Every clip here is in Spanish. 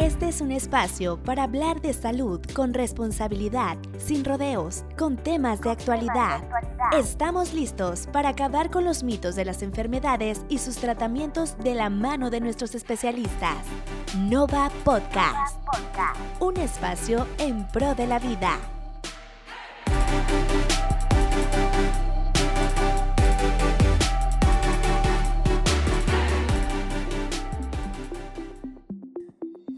Este es un espacio para hablar de salud con responsabilidad, sin rodeos, con temas de actualidad. Estamos listos para acabar con los mitos de las enfermedades y sus tratamientos de la mano de nuestros especialistas. Nova Podcast, un espacio en pro de la vida.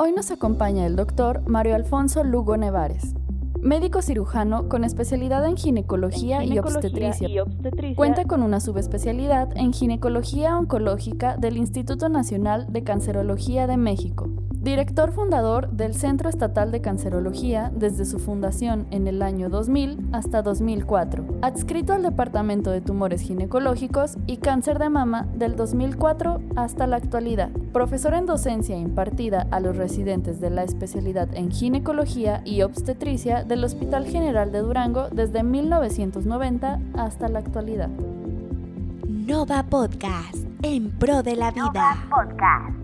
Hoy nos acompaña el doctor Mario Alfonso Lugo Nevares, médico cirujano con especialidad en ginecología, y, obstetricia. y, obstetricia. Cuenta con una subespecialidad en ginecología oncológica del Instituto Nacional de Cancerología de México. Director fundador del Centro Estatal de Cancerología desde su fundación en el año 2000 hasta 2004. Adscrito al Departamento de Tumores Ginecológicos y Cáncer de Mama del 2004 hasta la actualidad. Profesor en docencia impartida a los residentes de la especialidad en ginecología y obstetricia del Hospital General de Durango desde 1990 hasta la actualidad. Nova Podcast, en pro de la vida. Nova Podcast.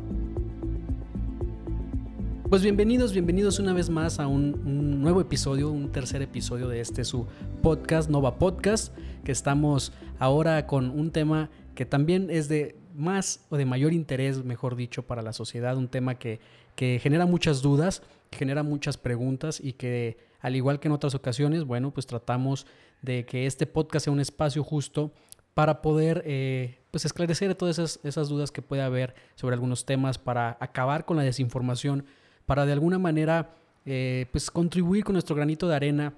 Pues bienvenidos, bienvenidos una vez más a un, nuevo episodio, un tercer episodio de este su podcast, Nova Podcast, que estamos ahora con un tema que también es de más o de mayor interés, mejor dicho, para la sociedad, un tema que, que genera muchas dudas, genera muchas preguntas y que al igual que en otras ocasiones, bueno, pues tratamos de que este podcast sea un espacio justo para poder eh, pues esclarecer todas esas, esas dudas que puede haber sobre algunos temas, para acabar con la desinformación para de alguna manera eh, pues contribuir con nuestro granito de arena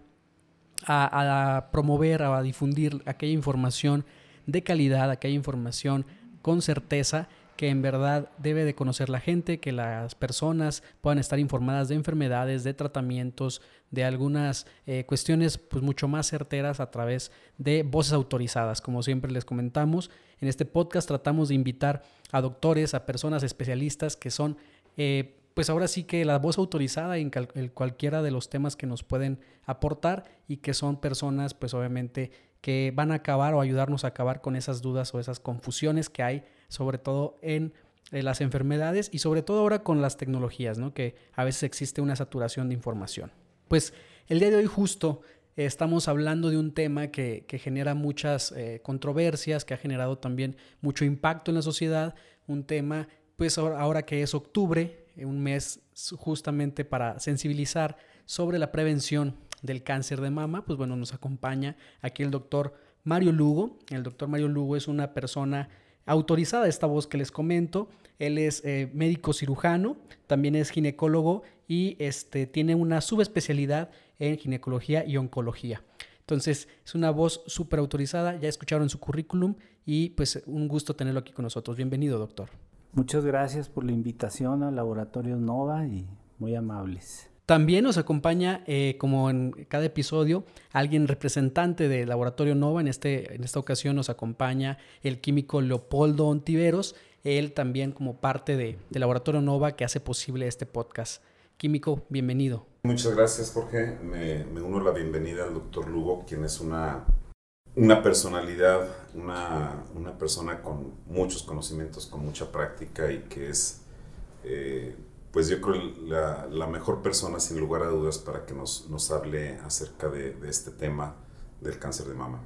a, promover, a difundir aquella información de calidad, aquella información con certeza que en verdad debe de conocer la gente, que las personas puedan estar informadas de enfermedades, de tratamientos, de algunas eh, cuestiones pues mucho más certeras a través de voces autorizadas. Como siempre les comentamos, en este podcast tratamos de invitar a doctores, a personas especialistas que son eh, pues ahora sí que la voz autorizada en, cualquiera de los temas que nos pueden aportar y que son personas pues obviamente que van a acabar o ayudarnos a acabar con esas dudas o esas confusiones que hay sobre todo en las enfermedades y sobre todo ahora con las tecnologías, ¿no? que a veces existe una saturación de información. Pues el día de hoy justo estamos hablando de un tema que, genera muchas eh, controversias, que ha generado también mucho impacto en la sociedad, un tema pues ahora que es octubre, un mes justamente para sensibilizar sobre la prevención del cáncer de mama, pues bueno, nos acompaña aquí el doctor Mario Lugo. El doctor Mario Lugo es una persona autorizada, esta voz que les comento. Él es eh, médico cirujano, también es ginecólogo y este, tiene una subespecialidad en ginecología y oncología. Entonces, es una voz súper autorizada, ya escucharon su currículum y pues un gusto tenerlo aquí con nosotros. Bienvenido, doctor. Muchas gracias por la invitación al Laboratorio Nova y muy amables. También nos acompaña, eh, como en cada episodio, alguien representante del Laboratorio Nova. En, este, en esta ocasión nos acompaña el químico Leopoldo Ontiveros, él también como parte de, del Laboratorio Nova que hace posible este podcast. Químico, bienvenido. Muchas gracias, Jorge. Me, me uno la bienvenida al doctor Lugo, quien es una una personalidad, una, una, persona con muchos conocimientos, con mucha práctica y que es, eh, pues yo creo, la, la, mejor persona sin lugar a dudas para que nos, nos hable acerca de, de, este tema del cáncer de mama.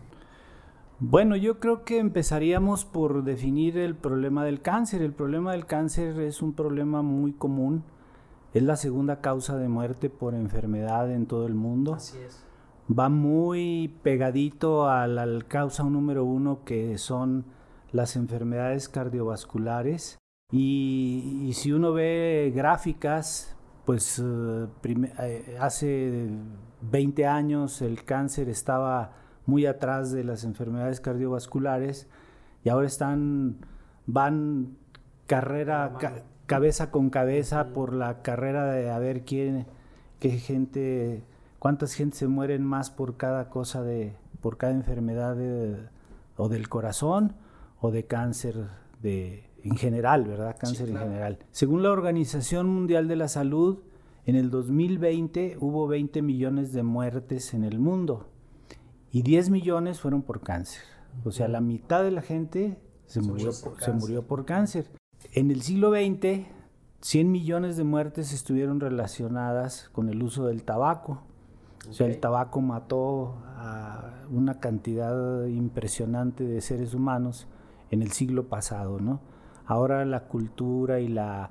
Bueno, yo creo que empezaríamos por definir el problema del cáncer. El problema del cáncer es un problema muy común. Es la segunda causa de muerte por enfermedad en todo el mundo. Así es va muy pegadito al, causa número uno que son las enfermedades cardiovasculares. Y, si uno ve gráficas, pues eh, eh, hace 20 años el cáncer estaba muy atrás de las enfermedades cardiovasculares y ahora están, van carrera, cabeza con cabeza por la carrera de a ver quién, qué gente cuántas gente se mueren más por cada cosa de, por cada enfermedad o del corazón o de cáncer de, en general, ¿verdad? Cáncer en general. Según la Organización Mundial de la Salud, en el 2020 hubo 20 millones de muertes en el mundo y 10 millones fueron por cáncer. O sea, la mitad de la gente se, murió, por, se murió por cáncer. En el siglo XX 100 millones de muertes estuvieron relacionadas con el uso del tabaco. O sea, el tabaco mató a una cantidad impresionante de seres humanos en el siglo pasado, ¿no? Ahora la cultura y la,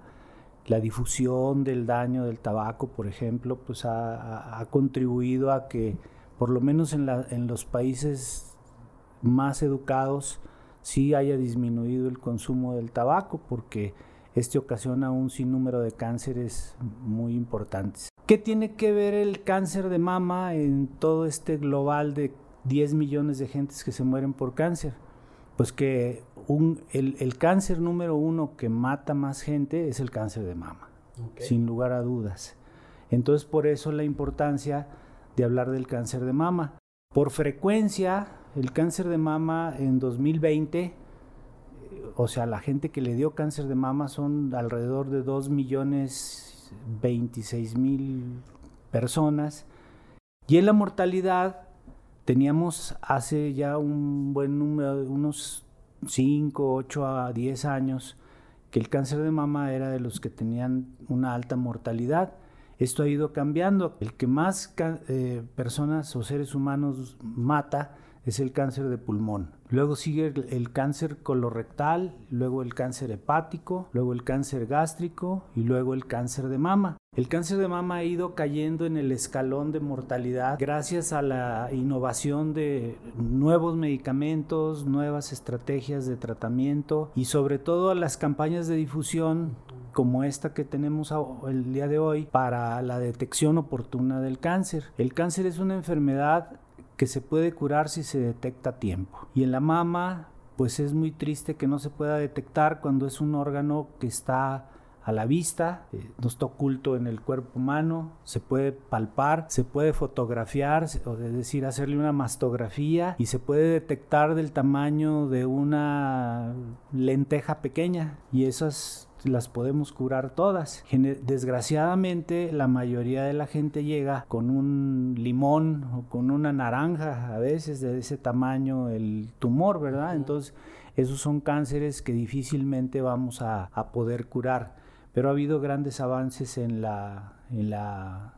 difusión del daño del tabaco, por ejemplo, pues ha, contribuido a que, por lo menos en, en los países más educados, sí haya disminuido el consumo del tabaco, porque este ocasiona un sinnúmero de cánceres muy importantes. ¿Qué tiene que ver el cáncer de mama en todo este global de 10 millones de gentes que se mueren por cáncer? Pues que el, cáncer número uno que mata más gente es el cáncer de mama, sin lugar a dudas. Entonces por eso la importancia de hablar del cáncer de mama. Por frecuencia, el cáncer de mama en 2020 o sea, la gente que le dio cáncer de mama son alrededor de 2 millones 26 mil personas. Y en la mortalidad teníamos hace ya un buen número, unos 5, 8 a 10 años, que el cáncer de mama era de los que tenían una alta mortalidad. Esto ha ido cambiando. El que más eh, personas o seres humanos mata es el cáncer de pulmón. Luego sigue el, cáncer colorectal, luego el cáncer hepático, luego el cáncer gástrico y luego el cáncer de mama. El cáncer de mama ha ido cayendo en el escalón de mortalidad gracias a la innovación de nuevos medicamentos, nuevas estrategias de tratamiento y sobre todo a las campañas de difusión como esta que tenemos el día de hoy para la detección oportuna del cáncer. El cáncer es una enfermedad que se puede curar si se detecta a tiempo. Y en la mama, pues es muy triste que no se pueda detectar cuando es un órgano que está a la vista, eh, no está oculto en el cuerpo humano, se puede palpar, se puede fotografiar, o es decir, hacerle una mastografía y se puede detectar del tamaño de una lenteja pequeña y esas las podemos curar todas. Desgraciadamente la mayoría de la gente llega con un limón o con una naranja, a veces de ese tamaño el tumor, ¿verdad? Entonces esos son cánceres que difícilmente vamos a, poder curar. Pero ha habido grandes avances en la, en la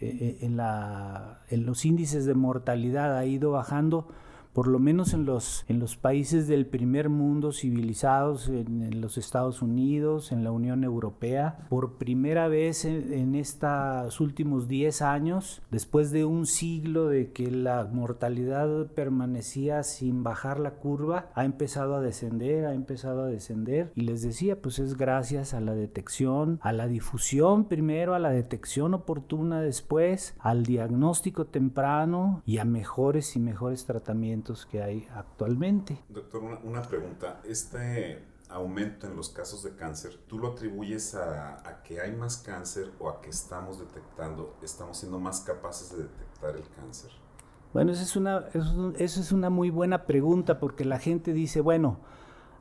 e, e, en, la, en los índices de mortalidad ha ido bajando por lo menos en los, en los países del primer mundo civilizados, en, los Estados Unidos, en la Unión Europea, por primera vez en, estos últimos 10 años, después de un siglo de que la mortalidad permanecía sin bajar la curva, ha empezado a descender, ha empezado a descender. Y les decía, pues es gracias a la detección, a la difusión primero, a la detección oportuna después, al diagnóstico temprano y a mejores y mejores tratamientos que hay actualmente. Doctor, una, pregunta. Este aumento en los casos de cáncer, ¿tú lo atribuyes a, que hay más cáncer o a que estamos detectando, estamos siendo más capaces de detectar el cáncer? Bueno, esa es una, eso, es una muy buena pregunta porque la gente dice, bueno,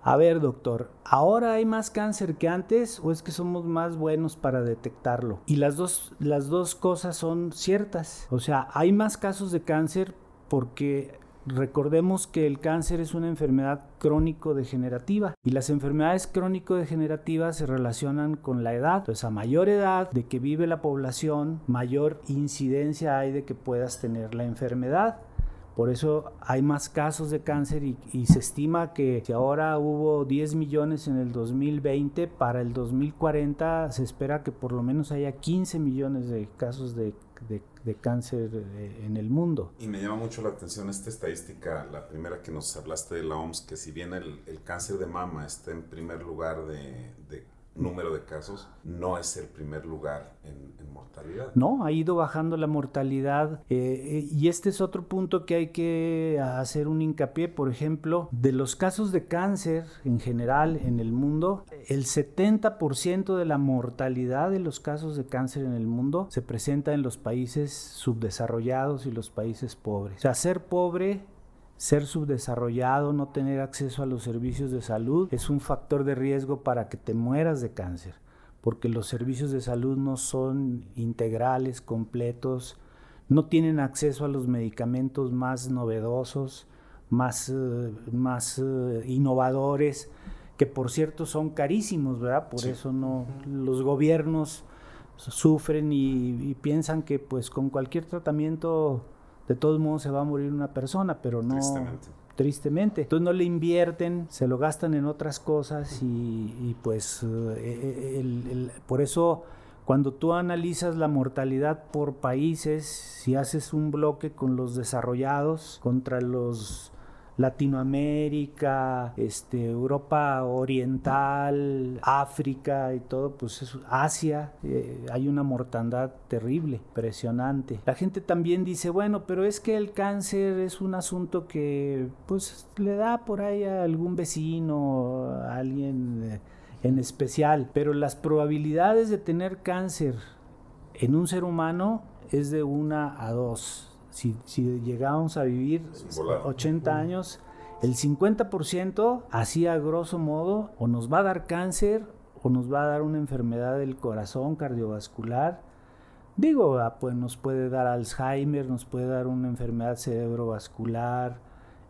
a ver doctor, ¿ahora hay más cáncer que antes o es que somos más buenos para detectarlo? Y las dos, las dos cosas son ciertas. O sea, hay más casos de cáncer porque Recordemos que el cáncer es una enfermedad crónico-degenerativa y las enfermedades crónico-degenerativas se relacionan con la edad. Entonces, a mayor edad de que vive la población, mayor incidencia hay de que puedas tener la enfermedad. Por eso hay más casos de cáncer y, se estima que si ahora hubo 10 millones en el 2020, para el 2040 se espera que por lo menos haya 15 millones de casos de, cáncer eh, en el mundo. Y me llama mucho la atención esta estadística, la primera que nos hablaste de la OMS, que si bien el, cáncer de mama está en primer lugar de, de número de casos, no es el primer lugar en, mortalidad. No, ha ido bajando la mortalidad eh, y este es otro punto que hay que hacer un hincapié, por ejemplo, de los casos de cáncer en general en el mundo, el 70% de la mortalidad de los casos de cáncer en el mundo se presenta en los países subdesarrollados y los países pobres. O sea, ser pobre ser subdesarrollado, no tener acceso a los servicios de salud, es un factor de riesgo para que te mueras de cáncer, porque los servicios de salud no son integrales, completos, no tienen acceso a los medicamentos más novedosos, más, eh, más eh, innovadores que por cierto son carísimos, ¿verdad? Por eso no los gobiernos sufren y, piensan que pues con cualquier tratamiento de todos modos se va a morir una persona, pero no tristemente. Entonces no le invierten, se lo gastan en otras cosas y, pues eh, eh, por eso cuando tú analizas la mortalidad por países, si haces un bloque con los desarrollados contra los Latinoamérica, este, Europa Oriental, África y todo, pues Asia, eh, hay una mortandad terrible, impresionante. La gente también dice, bueno, pero es que el cáncer es un asunto que pues le da por ahí a algún vecino, a alguien eh, en especial, pero las probabilidades de tener cáncer en un ser humano es de una a dos si, si llegamos a vivir 80 años, el 50% así a grosso modo o nos va a dar cáncer o nos va a dar una enfermedad del corazón cardiovascular. Digo, ah, pues nos puede dar Alzheimer, nos puede dar una enfermedad cerebrovascular,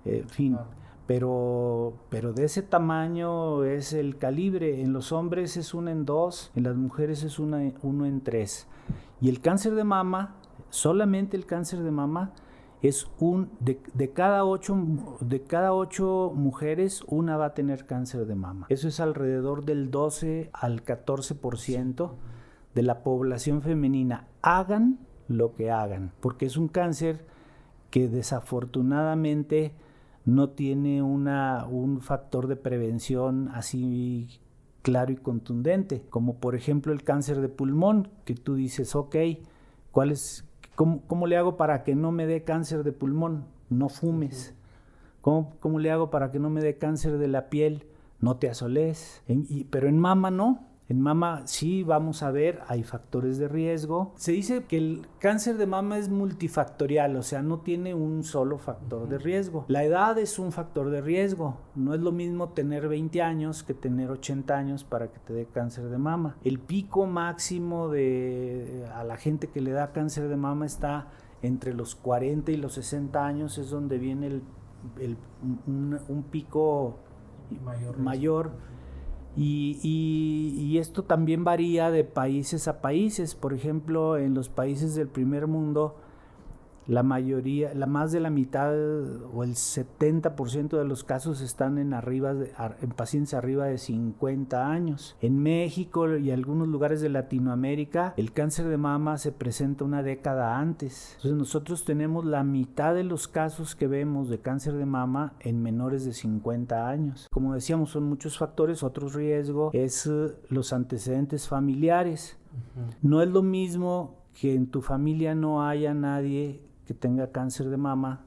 en fin. Pero, pero de ese tamaño es el calibre. En los hombres es uno en dos, en las mujeres es uno en tres. Y el cáncer de mama solamente el cáncer de mama es un de, cada ocho de cada ocho mujeres una va a tener cáncer de mama. Eso es alrededor del 12 al 14% de la población femenina. Hagan lo que hagan, porque es un cáncer que desafortunadamente no tiene una, un factor de prevención así claro y contundente, como por ejemplo el cáncer de pulmón, que tú dices, ok, ¿cuál es, ¿Cómo, le hago para que no me dé cáncer de pulmón? No fumes. ¿Cómo, ¿Cómo, le hago para que no me dé cáncer de la piel? No te asoles. pero en mama no. En mama sí vamos a ver, hay factores de riesgo. Se dice que el cáncer de mama es multifactorial, o sea, no tiene un solo factor de riesgo. La edad es un factor de riesgo. No es lo mismo tener 20 años que tener 80 años para que te dé cáncer de mama. El pico máximo de a la gente que le da cáncer de mama está entre los 40 y los 60 años, es donde viene el, un, pico mayor. mayor y, esto también varía de países a países. Por ejemplo, en los países del primer mundo, la mayoría, la más de la mitad o el 70% de los casos están en arriba en pacientes arriba de 50 años. En México y algunos lugares de Latinoamérica, el cáncer de mama se presenta una década antes. Entonces nosotros tenemos la mitad de los casos que vemos de cáncer de mama en menores de 50 años. Como decíamos, son muchos factores, otro riesgo es eh, los antecedentes familiares. No es lo mismo que en tu familia no haya nadie que tenga cáncer de mama,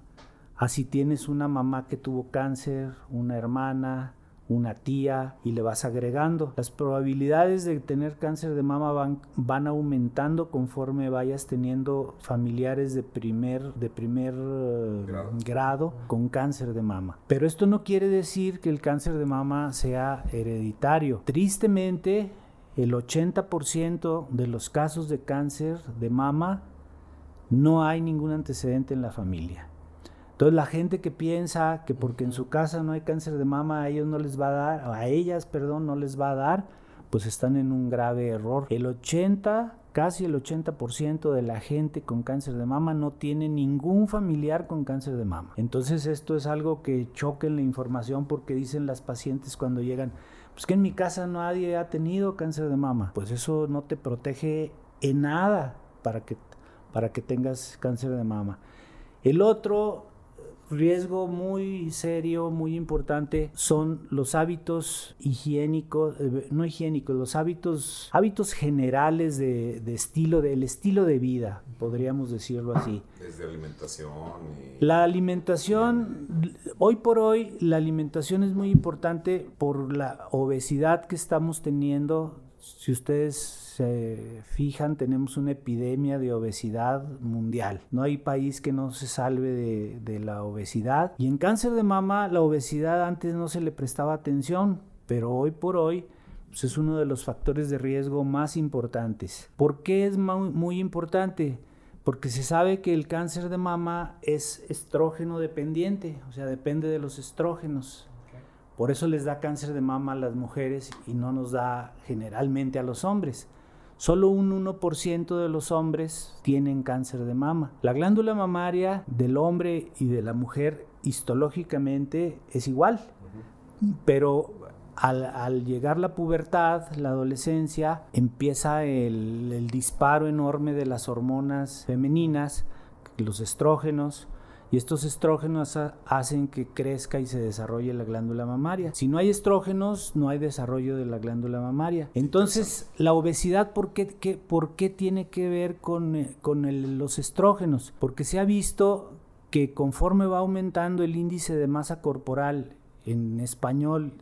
así tienes una mamá que tuvo cáncer, una hermana, una tía y le vas agregando. Las probabilidades de tener cáncer de mama van, van aumentando conforme vayas teniendo familiares de primer, de primer eh, grado. con cáncer de mama. Pero esto no quiere decir que el cáncer de mama sea hereditario. Tristemente, el 80% de los casos de cáncer de mama no hay ningún antecedente en la familia. Entonces la gente que piensa que porque en su casa no hay cáncer de mama a ellos no les va a dar, a ellas, perdón, no les va a dar, pues están en un grave error. El 80, casi el 80% de la gente con cáncer de mama no tiene ningún familiar con cáncer de mama. Entonces esto es algo que choque en la información porque dicen las pacientes cuando llegan, pues que en mi casa nadie ha tenido cáncer de mama. Pues eso no te protege en nada para que para que tengas cáncer de mama. El otro riesgo muy serio, muy importante, son los hábitos higiénicos, eh, no higiénicos, los hábitos, hábitos generales de, estilo, del estilo de vida, podríamos decirlo así. Desde alimentación. La alimentación, hoy por hoy, la alimentación es muy importante por la obesidad que estamos teniendo. Si ustedes se fijan, tenemos una epidemia de obesidad mundial. No hay país que no se salve de, la obesidad. Y en cáncer de mama, la obesidad antes no se le prestaba atención, pero hoy por hoy pues, es uno de los factores de riesgo más importantes. ¿Por qué es muy, importante? Porque se sabe que el cáncer de mama es estrógeno dependiente, o sea, depende de los estrógenos. Por eso les da cáncer de mama a las mujeres y no nos da generalmente a los hombres. Solo un 1% de los hombres tienen cáncer de mama. La glándula mamaria del hombre y de la mujer histológicamente es igual, pero al, llegar la pubertad, la adolescencia, empieza el, disparo enorme de las hormonas femeninas, los estrógenos, y estos estrógenos hacen que crezca y se desarrolle la glándula mamaria. Si no hay estrógenos, no hay desarrollo de la glándula mamaria. Entonces, la obesidad, ¿por qué, por qué tiene que ver con, eh, con los estrógenos? Porque se ha visto que conforme va aumentando el índice de masa corporal, en español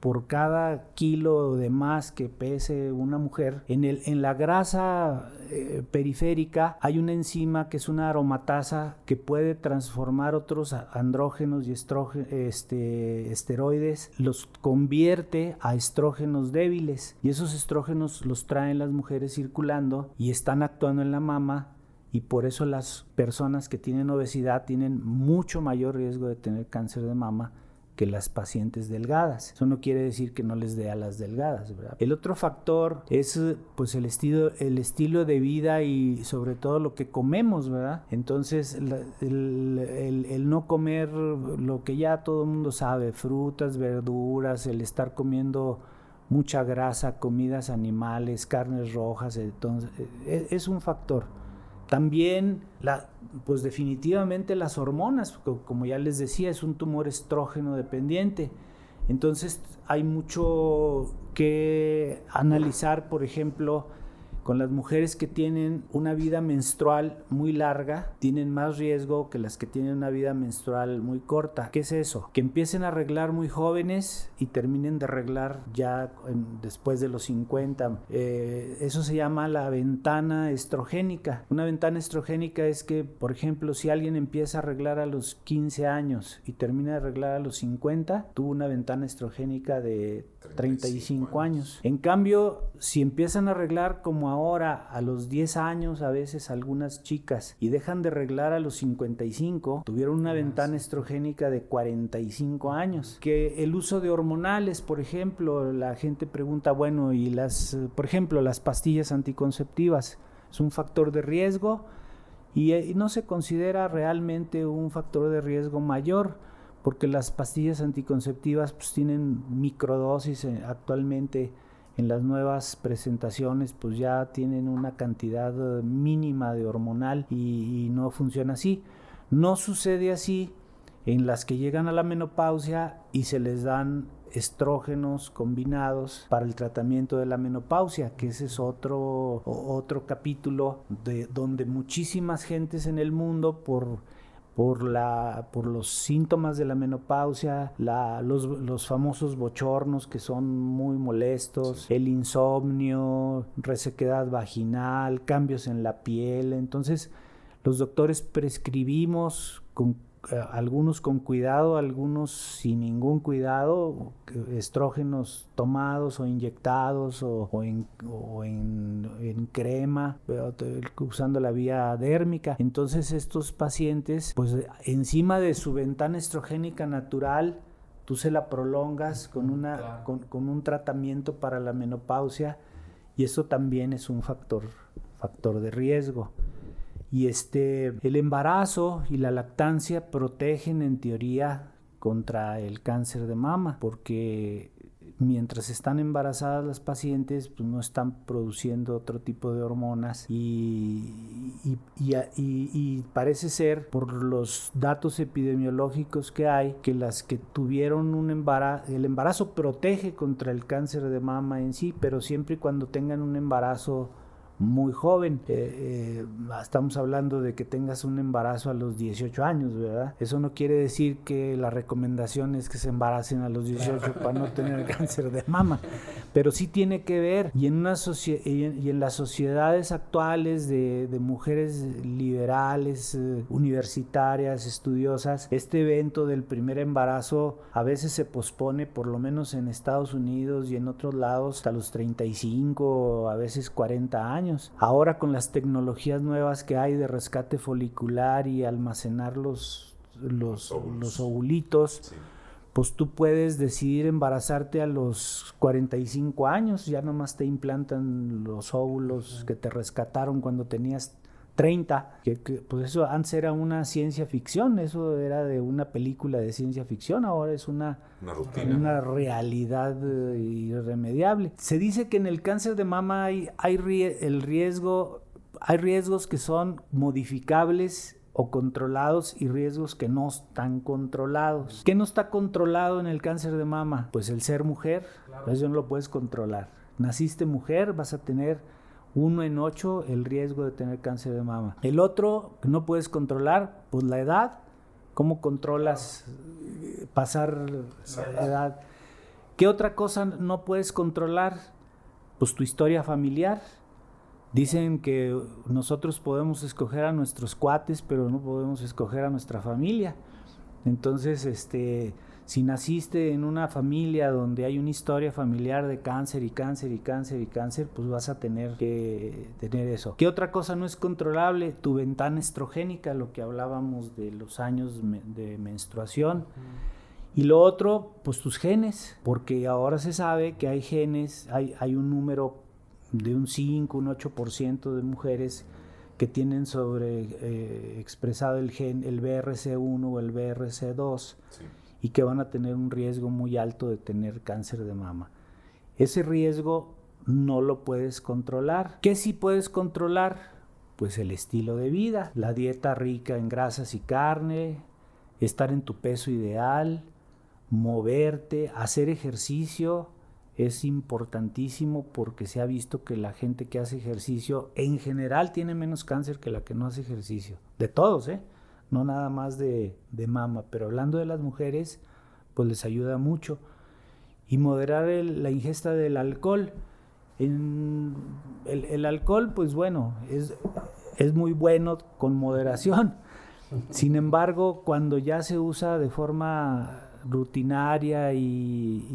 por cada kilo de más que pese una mujer, en, la grasa eh, periférica hay una enzima que es una aromatasa que puede transformar otros andrógenos y este, esteroides, los convierte a estrógenos débiles. Y esos estrógenos los traen las mujeres circulando y están actuando en la mama y por eso las personas que tienen obesidad tienen mucho mayor riesgo de tener cáncer de mama que las pacientes delgadas. Eso no quiere decir que no les dé a las delgadas, ¿verdad? El otro factor es pues el estilo, el estilo de vida y sobre todo lo que comemos, ¿verdad? Entonces el, no comer lo que ya todo el mundo sabe, frutas, verduras, el estar comiendo mucha grasa, comidas animales, carnes rojas, entonces e, es un factor. También, la, pues definitivamente las hormonas, como ya les decía, es un tumor estrógeno dependiente. Entonces hay mucho que analizar, por ejemplo, con las mujeres que tienen una vida menstrual muy larga, tienen más riesgo que las que tienen una vida menstrual muy corta. ¿Qué es eso? Que empiecen a arreglar muy jóvenes y terminen de arreglar ya después de los 50. Eh, eso se llama la ventana estrogénica. Una ventana estrogénica es que, por ejemplo, si alguien empieza a arreglar a los 15 años y termina de arreglar a los 50, tuvo una ventana estrogénica de 35 años. En cambio, si empiezan a arreglar como ahora a los 10 años, a veces algunas chicas, y dejan de arreglar a los 55, tuvieron una ventana estrogénica de 45 años. Que el uso de hormonales, por ejemplo, la gente pregunta, bueno, y las, por ejemplo, las pastillas anticonceptivas, ¿es un factor de riesgo? y eh, no se considera realmente un factor de riesgo mayor porque las pastillas anticonceptivas pues, tienen microdosis eh, actualmente en las nuevas presentaciones pues ya tienen una cantidad eh, mínima de hormonal y, no funciona así. No sucede así en las que llegan a la menopausia y se les dan estrógenos combinados para el tratamiento de la menopausia, que ese es otro, otro capítulo de donde muchísimas gentes en el mundo por por, la, por los síntomas de la menopausia, los, famosos bochornos que son muy molestos, el insomnio, resequedad vaginal, cambios en la piel. Entonces, los doctores prescribimos con algunos con cuidado, algunos sin ningún cuidado, estrógenos tomados o inyectados o, en, crema, usando la vía dérmica. Entonces estos pacientes, pues encima de su ventana estrogénica natural, tú se la prolongas con, una, con un tratamiento para la menopausia y eso también es un factor, factor de riesgo. Y este, el embarazo y la lactancia protegen en teoría contra el cáncer de mama, porque mientras están embarazadas las pacientes pues no están produciendo otro tipo de hormonas y, y, parece ser por los datos epidemiológicos que hay que las que tuvieron un embarazo, el embarazo protege contra el cáncer de mama en sí, pero siempre y cuando tengan un embarazo muy joven. Eh, eh, estamos hablando de que tengas un embarazo a los 18 años, ¿verdad? Eso no quiere decir que la recomendación es que se embaracen a los 18 para no tener cáncer de mama, pero sí tiene que ver. Y en, una y en las sociedades actuales de, mujeres liberales, eh, universitarias, estudiosas, este evento del primer embarazo a veces se pospone, por lo menos en Estados Unidos y en otros lados, hasta los 35, a veces 40 años Ahora con las tecnologías nuevas que hay de rescate folicular y almacenar los, los, ovulitos, pues tú puedes decidir embarazarte a los 45 años, ya nomás te implantan los óvulos que te rescataron cuando tenías 30, que, pues eso antes era una ciencia ficción, eso era de una película de ciencia ficción, ahora es una, una, realidad eh, irremediable. Se dice que en el cáncer de mama hay, hay el riesgo, hay riesgos que son modificables o controlados y riesgos que no están controlados. ¿Qué no está controlado en el cáncer de mama? Pues el ser mujer, eso no lo puedes controlar. Naciste mujer, vas a tener uno en ocho el riesgo de tener cáncer de mama. El otro que no puedes controlar, pues la edad. ¿Cómo controlas eh, pasar la edad? ¿Qué otra cosa no puedes controlar? Pues tu historia familiar. Dicen que nosotros podemos escoger a nuestros cuates, pero no podemos escoger a nuestra familia. Entonces, este, si naciste en una familia donde hay una historia familiar de cáncer y cáncer y cáncer y cáncer, pues vas a tener que tener eso. ¿Qué otra cosa no es controlable? Tu ventana estrogénica, lo que hablábamos de los años de menstruación. Y lo otro, pues tus genes, porque ahora se sabe que hay genes, hay, hay un número de un 5, un 8% de mujeres que tienen sobre eh, expresado el gen, el BRC1 o el BRC2. Sí y que van a tener un riesgo muy alto de tener cáncer de mama. Ese riesgo no lo puedes controlar. ¿Qué sí puedes controlar? Pues el estilo de vida, la dieta rica en grasas y carne, estar en tu peso ideal, moverte, hacer ejercicio es importantísimo porque se ha visto que la gente que hace ejercicio en general tiene menos cáncer que la que no hace ejercicio. De todos, ¿eh? No nada más de, mama, pero hablando de las mujeres, pues les ayuda mucho. Y moderar la ingesta del alcohol. En el, el, alcohol, pues bueno, es, es muy bueno con moderación. Sin embargo, cuando ya se usa de forma rutinaria y,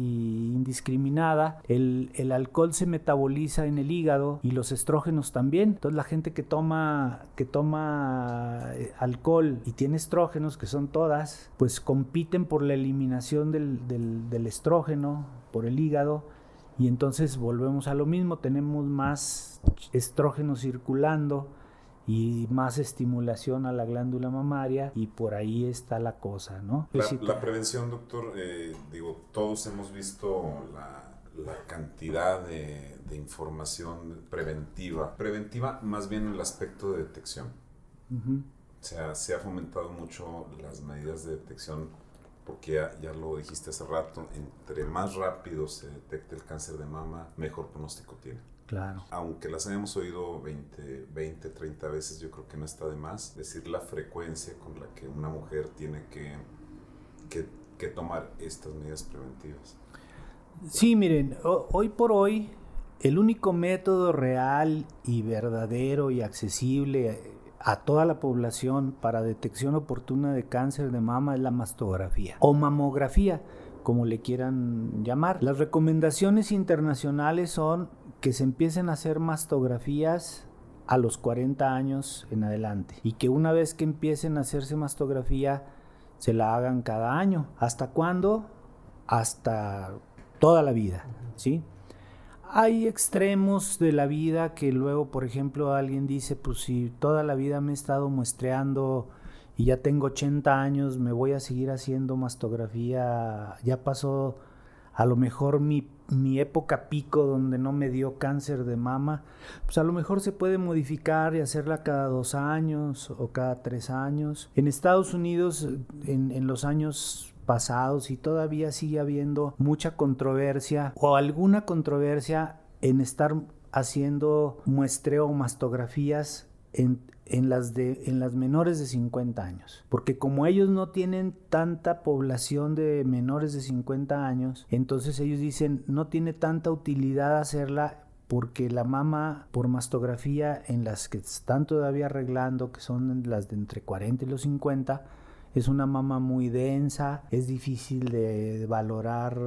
indiscriminada, el, alcohol se metaboliza en el hígado y los estrógenos también. Entonces la gente que toma, que toma eh, alcohol y tiene estrógenos, que son todas, pues compiten por la eliminación del, del estrógeno por el hígado y entonces volvemos a lo mismo, tenemos más estrógeno circulando y más estimulación a la glándula mamaria y por ahí está la cosa, ¿no? La, prevención, doctor, eh, digo, todos hemos visto la, cantidad de, información preventiva, preventiva más bien en el aspecto de detección. O sea, se ha fomentado mucho las medidas de detección porque ya, ya, lo dijiste hace rato, entre más rápido se detecte el cáncer de mama, mejor pronóstico tiene. Claro. Aunque las hayamos oído 20, 20, 30 veces, yo creo que no está de más decir la frecuencia con la que una mujer tiene que, que, tomar estas medidas preventivas. Sí, miren, hoy por hoy el único método real y verdadero y accesible a toda la población para detección oportuna de cáncer de mama es la mastografía o mamografía, como le quieran llamar. Las recomendaciones internacionales son que se empiecen a hacer mastografías a los 40 años en adelante y que una vez que empiecen a hacerse mastografía se la hagan cada año. ¿Hasta cuándo? Hasta toda la vida, ¿sí? Hay extremos de la vida que luego, por ejemplo, alguien dice, pues si toda la vida me he estado muestreando y ya tengo 80 años, me voy a seguir haciendo mastografía, ya pasó a lo mejor mi, época pico donde no me dio cáncer de mama, pues a lo mejor se puede modificar y hacerla cada dos años o cada tres años. En Estados Unidos, en, en los años pasados y todavía sigue habiendo mucha controversia o alguna controversia en estar haciendo muestreo mastografías en, las, de, en las menores de 50 años. Porque como ellos no tienen tanta población de menores de 50 años, entonces ellos dicen no tiene tanta utilidad hacerla porque la mama por mastografía en las que están todavía arreglando, que son las de entre 40 y los 50, es una mama muy densa, es difícil de valorar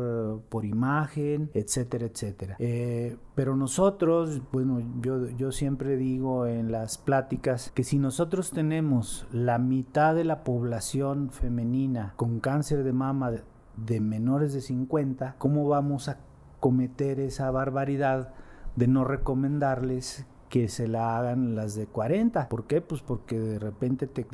por imagen, etcétera, etcétera. Eh, pero nosotros, bueno, yo, yo siempre digo en las pláticas que si nosotros tenemos la mitad de la población femenina con cáncer de mama de menores de 50, ¿cómo vamos a cometer esa barbaridad de no recomendarles que se la hagan las de 40. ¿Por qué? Pues porque de repente, te,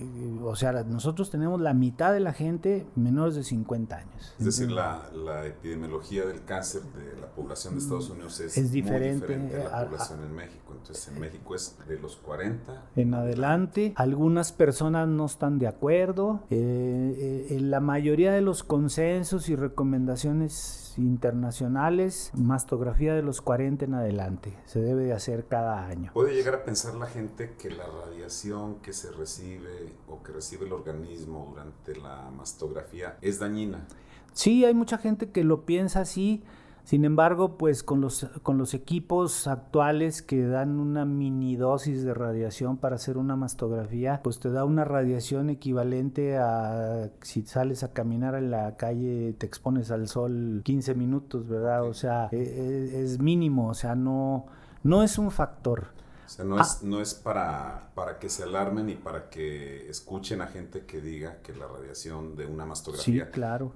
o sea, nosotros tenemos la mitad de la gente menores de 50 años. Es decir, la, la epidemiología del cáncer de la población de Estados Unidos es, diferente, muy diferente a la población en México. Entonces, en México es de los 40 en adelante. Algunas personas no están de acuerdo. Eh, eh, en la mayoría de los consensos y recomendaciones internacionales, mastografía de los 40 en adelante. Se debe de hacer cada año. ¿Puede llegar a pensar la gente que la radiación que se recibe o que recibe el organismo durante la mastografía es dañina? Sí, hay mucha gente que lo piensa así. Sin embargo, pues con los, con los equipos actuales que dan una mini dosis de radiación para hacer una mastografía, pues te da una radiación equivalente a si sales a caminar en la calle, te expones al sol 15 minutos, ¿verdad? O sea, es, e, es mínimo, o sea, no, no es un factor. O sea, no, es, ah. no es para, para que se alarmen y para que escuchen a gente que diga que la radiación de una mastografía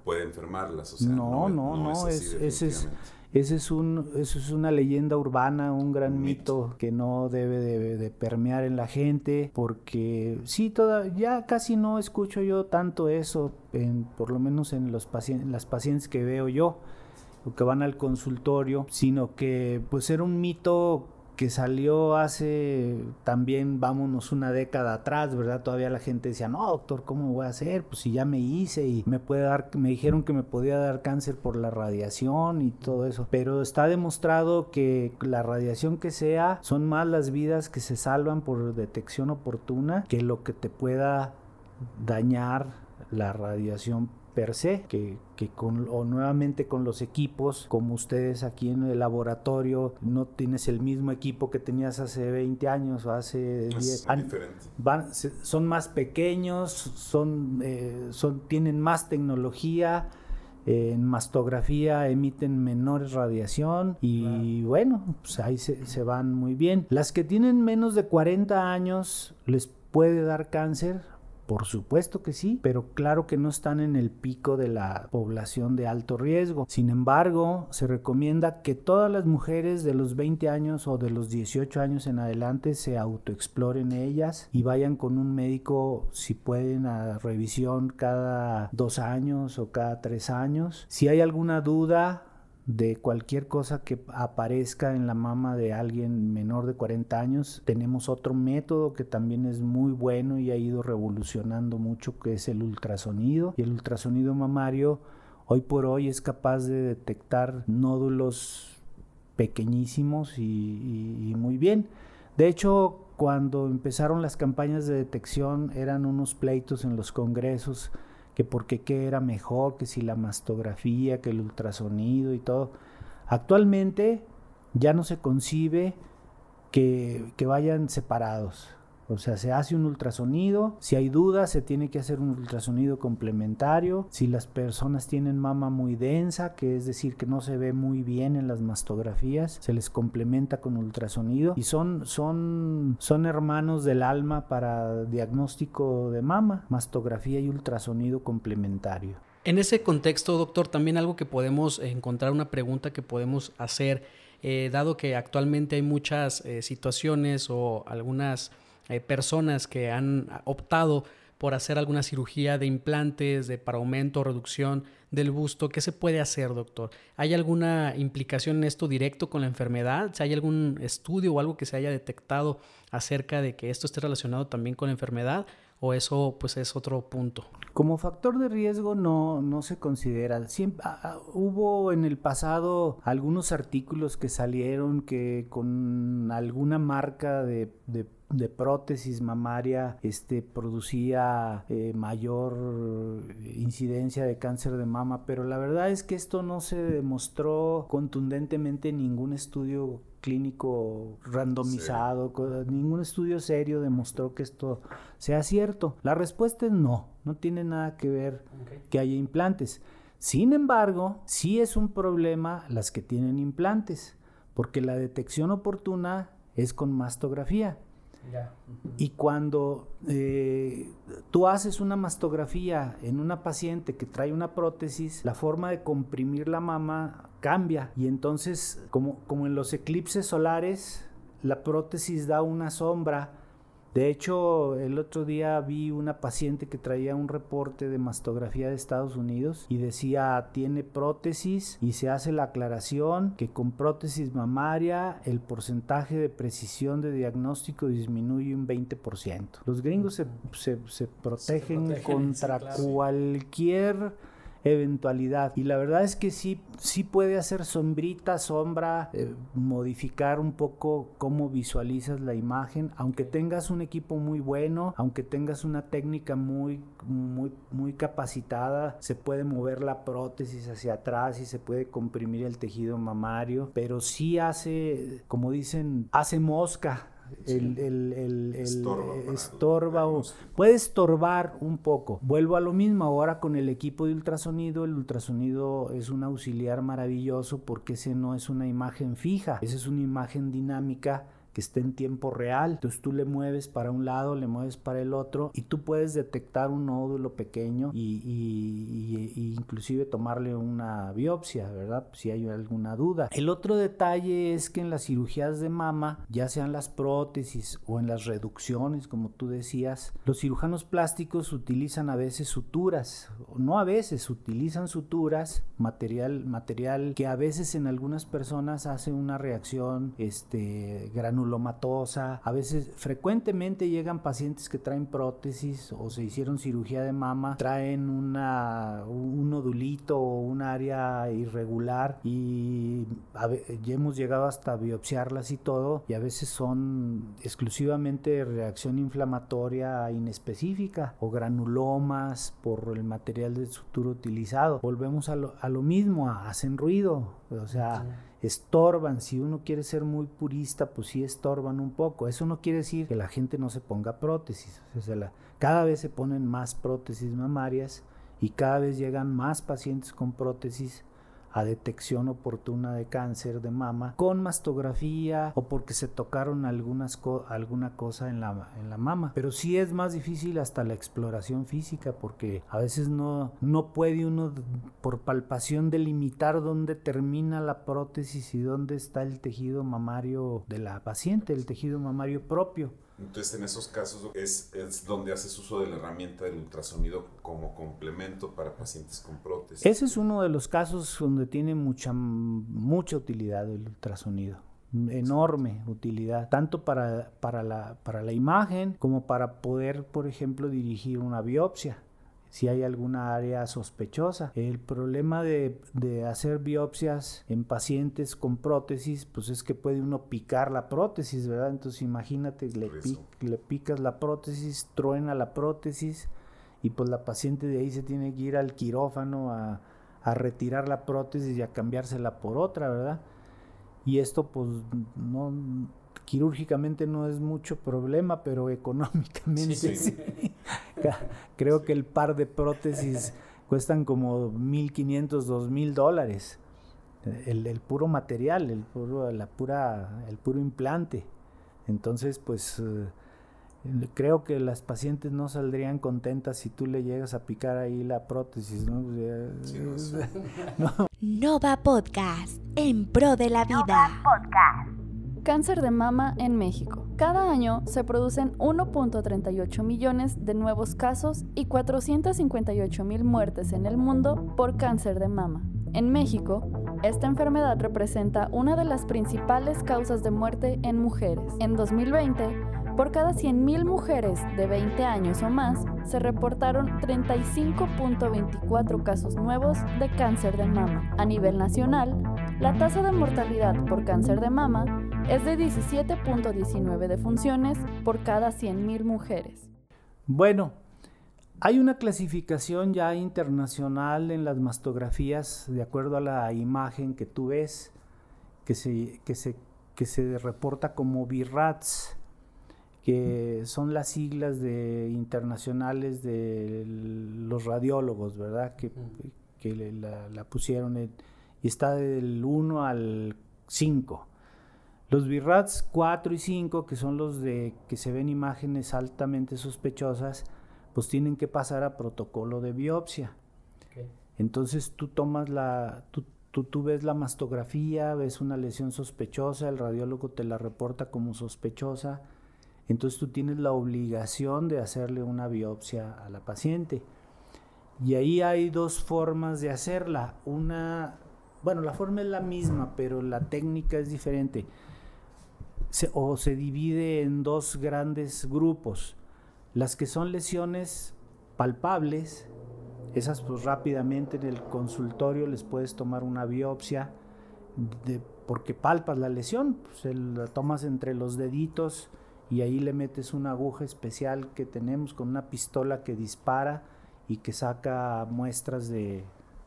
puede enfermarlas. O sea, no, no, no, es, ese es, ese es, un, eso es una leyenda urbana, un gran mito. que no debe de, permear en la gente, porque sí, toda, ya casi no escucho yo tanto eso, en, por lo menos en los pacientes, las pacientes que veo yo, o que van al consultorio, sino que pues era un mito que salió hace también, vámonos, una década atrás, ¿verdad? Todavía la gente decía, no, doctor, ¿cómo voy a hacer? Pues si ya me hice y me puede dar, me dijeron que me podía dar cáncer por la radiación y todo eso. Pero está demostrado que la radiación que sea, son más las vidas que se salvan por detección oportuna que lo que te pueda dañar la radiación per se, que, con, o nuevamente con los equipos, como ustedes aquí en el laboratorio, no tienes el mismo equipo que tenías hace 20 años o hace 10 años. Van, son más pequeños, son, eh, son, tienen más tecnología. en mastografía emiten menores radiación y bueno, pues ahí se, se van muy bien. Las que tienen menos de 40 años les puede dar cáncer, por supuesto que sí, pero claro que no están en el pico de la población de alto riesgo. Sin embargo, se recomienda que todas las mujeres de los 20 años o de los 18 años en adelante se autoexploren ellas y vayan con un médico si pueden a revisión cada dos años o cada tres años. Si hay alguna duda, de cualquier cosa que aparezca en la mama de alguien menor de 40 años. Tenemos otro método que también es muy bueno y ha ido revolucionando mucho, que es el ultrasonido. Y el ultrasonido mamario hoy por hoy es capaz de detectar nódulos pequeñísimos y, muy bien. De hecho, cuando empezaron las campañas de detección eran unos pleitos en los congresos que porque qué era mejor, que si la mastografía, que el ultrasonido y todo. Actualmente ya no se concibe que, que vayan separados. O sea, se hace un ultrasonido, si hay dudas se tiene que hacer un ultrasonido complementario, si las personas tienen mama muy densa, que es decir que no se ve muy bien en las mastografías, se les complementa con ultrasonido y son, son, son hermanos del alma para diagnóstico de mama, mastografía y ultrasonido complementario. En ese contexto, doctor, también algo que podemos encontrar, una pregunta que podemos hacer, eh, dado que actualmente hay muchas eh, situaciones o algunas hay personas que han optado por hacer alguna cirugía de implantes, de para aumento o reducción del busto. ¿Qué se puede hacer, doctor? ¿Hay alguna implicación en esto directo con la enfermedad? ¿Hay algún estudio o algo que se haya detectado acerca de que esto esté relacionado también con la enfermedad? ¿O eso pues es otro punto? Como factor de riesgo no, no se considera. Siempre, hubo en el pasado algunos artículos que salieron que con alguna marca de, de de prótesis mamaria este, producía eh, mayor incidencia de cáncer de mama, pero la verdad es que esto no se demostró contundentemente en ningún estudio clínico randomizado, ningún estudio serio demostró que esto sea cierto. La respuesta es no, no tiene nada que ver que haya implantes. Sin embargo, sí es un problema las que tienen implantes, porque la detección oportuna es con mastografía. Y cuando eh, tú haces una mastografía en una paciente que trae una prótesis, la forma de comprimir la mama cambia. Y entonces, como, como en los eclipses solares, la prótesis da una sombra de hecho, el otro día vi una paciente que traía un reporte de mastografía de Estados Unidos y decía tiene prótesis y se hace la aclaración que con prótesis mamaria el porcentaje de precisión de diagnóstico disminuye un 20%. Los gringos se, se, protegen, contra cualquier eventualidad. Y la verdad es que sí, sí puede hacer sombrita, sombra, eh, modificar un poco cómo visualizas la imagen, aunque tengas un equipo muy bueno, aunque tengas una técnica muy, muy, muy capacitada, se puede mover la prótesis hacia atrás y se puede comprimir el tejido mamario, pero sí hace, como dicen, hace mosca el, el, estorba, puede estorbar un poco. Vuelvo a lo mismo ahora con el equipo de ultrasonido. El ultrasonido es un auxiliar maravilloso porque ese no es una imagen fija, esa es una imagen dinámica que esté en tiempo real. Entonces tú le mueves para un lado, le mueves para el otro y tú puedes detectar un nódulo pequeño y, inclusive tomarle una biopsia, ¿verdad? Si hay alguna duda. El otro detalle es que en las cirugías de mama, ya sean las prótesis o en las reducciones, como tú decías, los cirujanos plásticos utilizan a veces suturas, no a veces, utilizan suturas, material, material que a veces en algunas personas hace una reacción este, granular A veces, frecuentemente llegan pacientes que traen prótesis o se hicieron cirugía de mama, traen un nodulito o un área irregular y ya hemos llegado hasta biopsiarlas y todo y a veces son exclusivamente reacción inflamatoria inespecífica o granulomas por el material del sutura utilizado. Volvemos a a lo mismo, hacen ruido, o sea, estorban. Si uno quiere ser muy purista, pues sí estorban un poco. Eso no quiere decir que la gente no se ponga prótesis. Cada vez se ponen más prótesis mamarias y cada vez llegan más pacientes con prótesis a detección oportuna de cáncer de mama con mastografía o porque se tocaron algunas alguna cosa en la, en la mama. Pero sí es más difícil hasta la exploración física porque a veces no, no puede uno por palpación delimitar dónde termina la prótesis y dónde está el tejido mamario de la paciente, el tejido mamario propio. Entonces, en esos casos es, donde haces uso de la herramienta del ultrasonido como complemento para pacientes con prótesis. Ese es uno de los casos donde tiene mucha, mucha utilidad el ultrasonido. Enorme utilidad, tanto para, para, la, para la imagen como para poder, por ejemplo, dirigir una biopsia si hay alguna área sospechosa. El problema de, hacer biopsias en pacientes con prótesis, pues es que puede uno picar la prótesis, ¿verdad? Entonces imagínate, le, le picas la prótesis, truena la prótesis y pues la paciente de ahí se tiene que ir al quirófano a, a retirar la prótesis y a cambiársela por otra, ¿verdad? Y esto pues no quirúrgicamente no es mucho problema, pero económicamente sí. Creo que el par de prótesis cuestan como 1.500, 2.000 dólares. El, puro material, el puro, la pura, el puro implante. Entonces, pues eh, creo que las pacientes no saldrían contentas si tú le llegas a picar ahí la prótesis. ¿no? Nova Podcast, en pro de la vida. Podcast. Cáncer de mama en México. Cada año se producen 1.38 millones de nuevos casos y 458 mil muertes en el mundo por cáncer de mama. En México, esta enfermedad representa una de las principales causas de muerte en mujeres. En 2020, por cada 100.000 mujeres de 20 años o más, se reportaron 35.24 casos nuevos de cáncer de mama. A nivel nacional, la tasa de mortalidad por cáncer de mama es de 17.19 defunciones por cada 100.000 mujeres. Bueno, hay una clasificación ya internacional en las mastografías de acuerdo a la imagen que tú ves, que se, que se, que se reporta como BIRATS, que son las siglas de, internacionales de los radiólogos, ¿verdad? Que, la, pusieron y está del 1 al 5. Los BIRATS 4 y 5, que son los de que se ven imágenes altamente sospechosas, pues tienen que pasar a protocolo de biopsia. Entonces tú tomas la, tú, tú, ves la mastografía, ves una lesión sospechosa, el radiólogo te la reporta como sospechosa, entonces tú tienes la obligación de hacerle una biopsia a la paciente. Y ahí hay dos formas de hacerla. Una, bueno, la forma es la misma, pero la técnica es diferente. O se divide en dos grandes grupos. Las que son lesiones palpables, esas pues rápidamente en el consultorio les puedes tomar una biopsia de, porque palpas la lesión, pues la tomas entre los deditos y ahí le metes una aguja especial que tenemos con una pistola que dispara y que saca muestras de,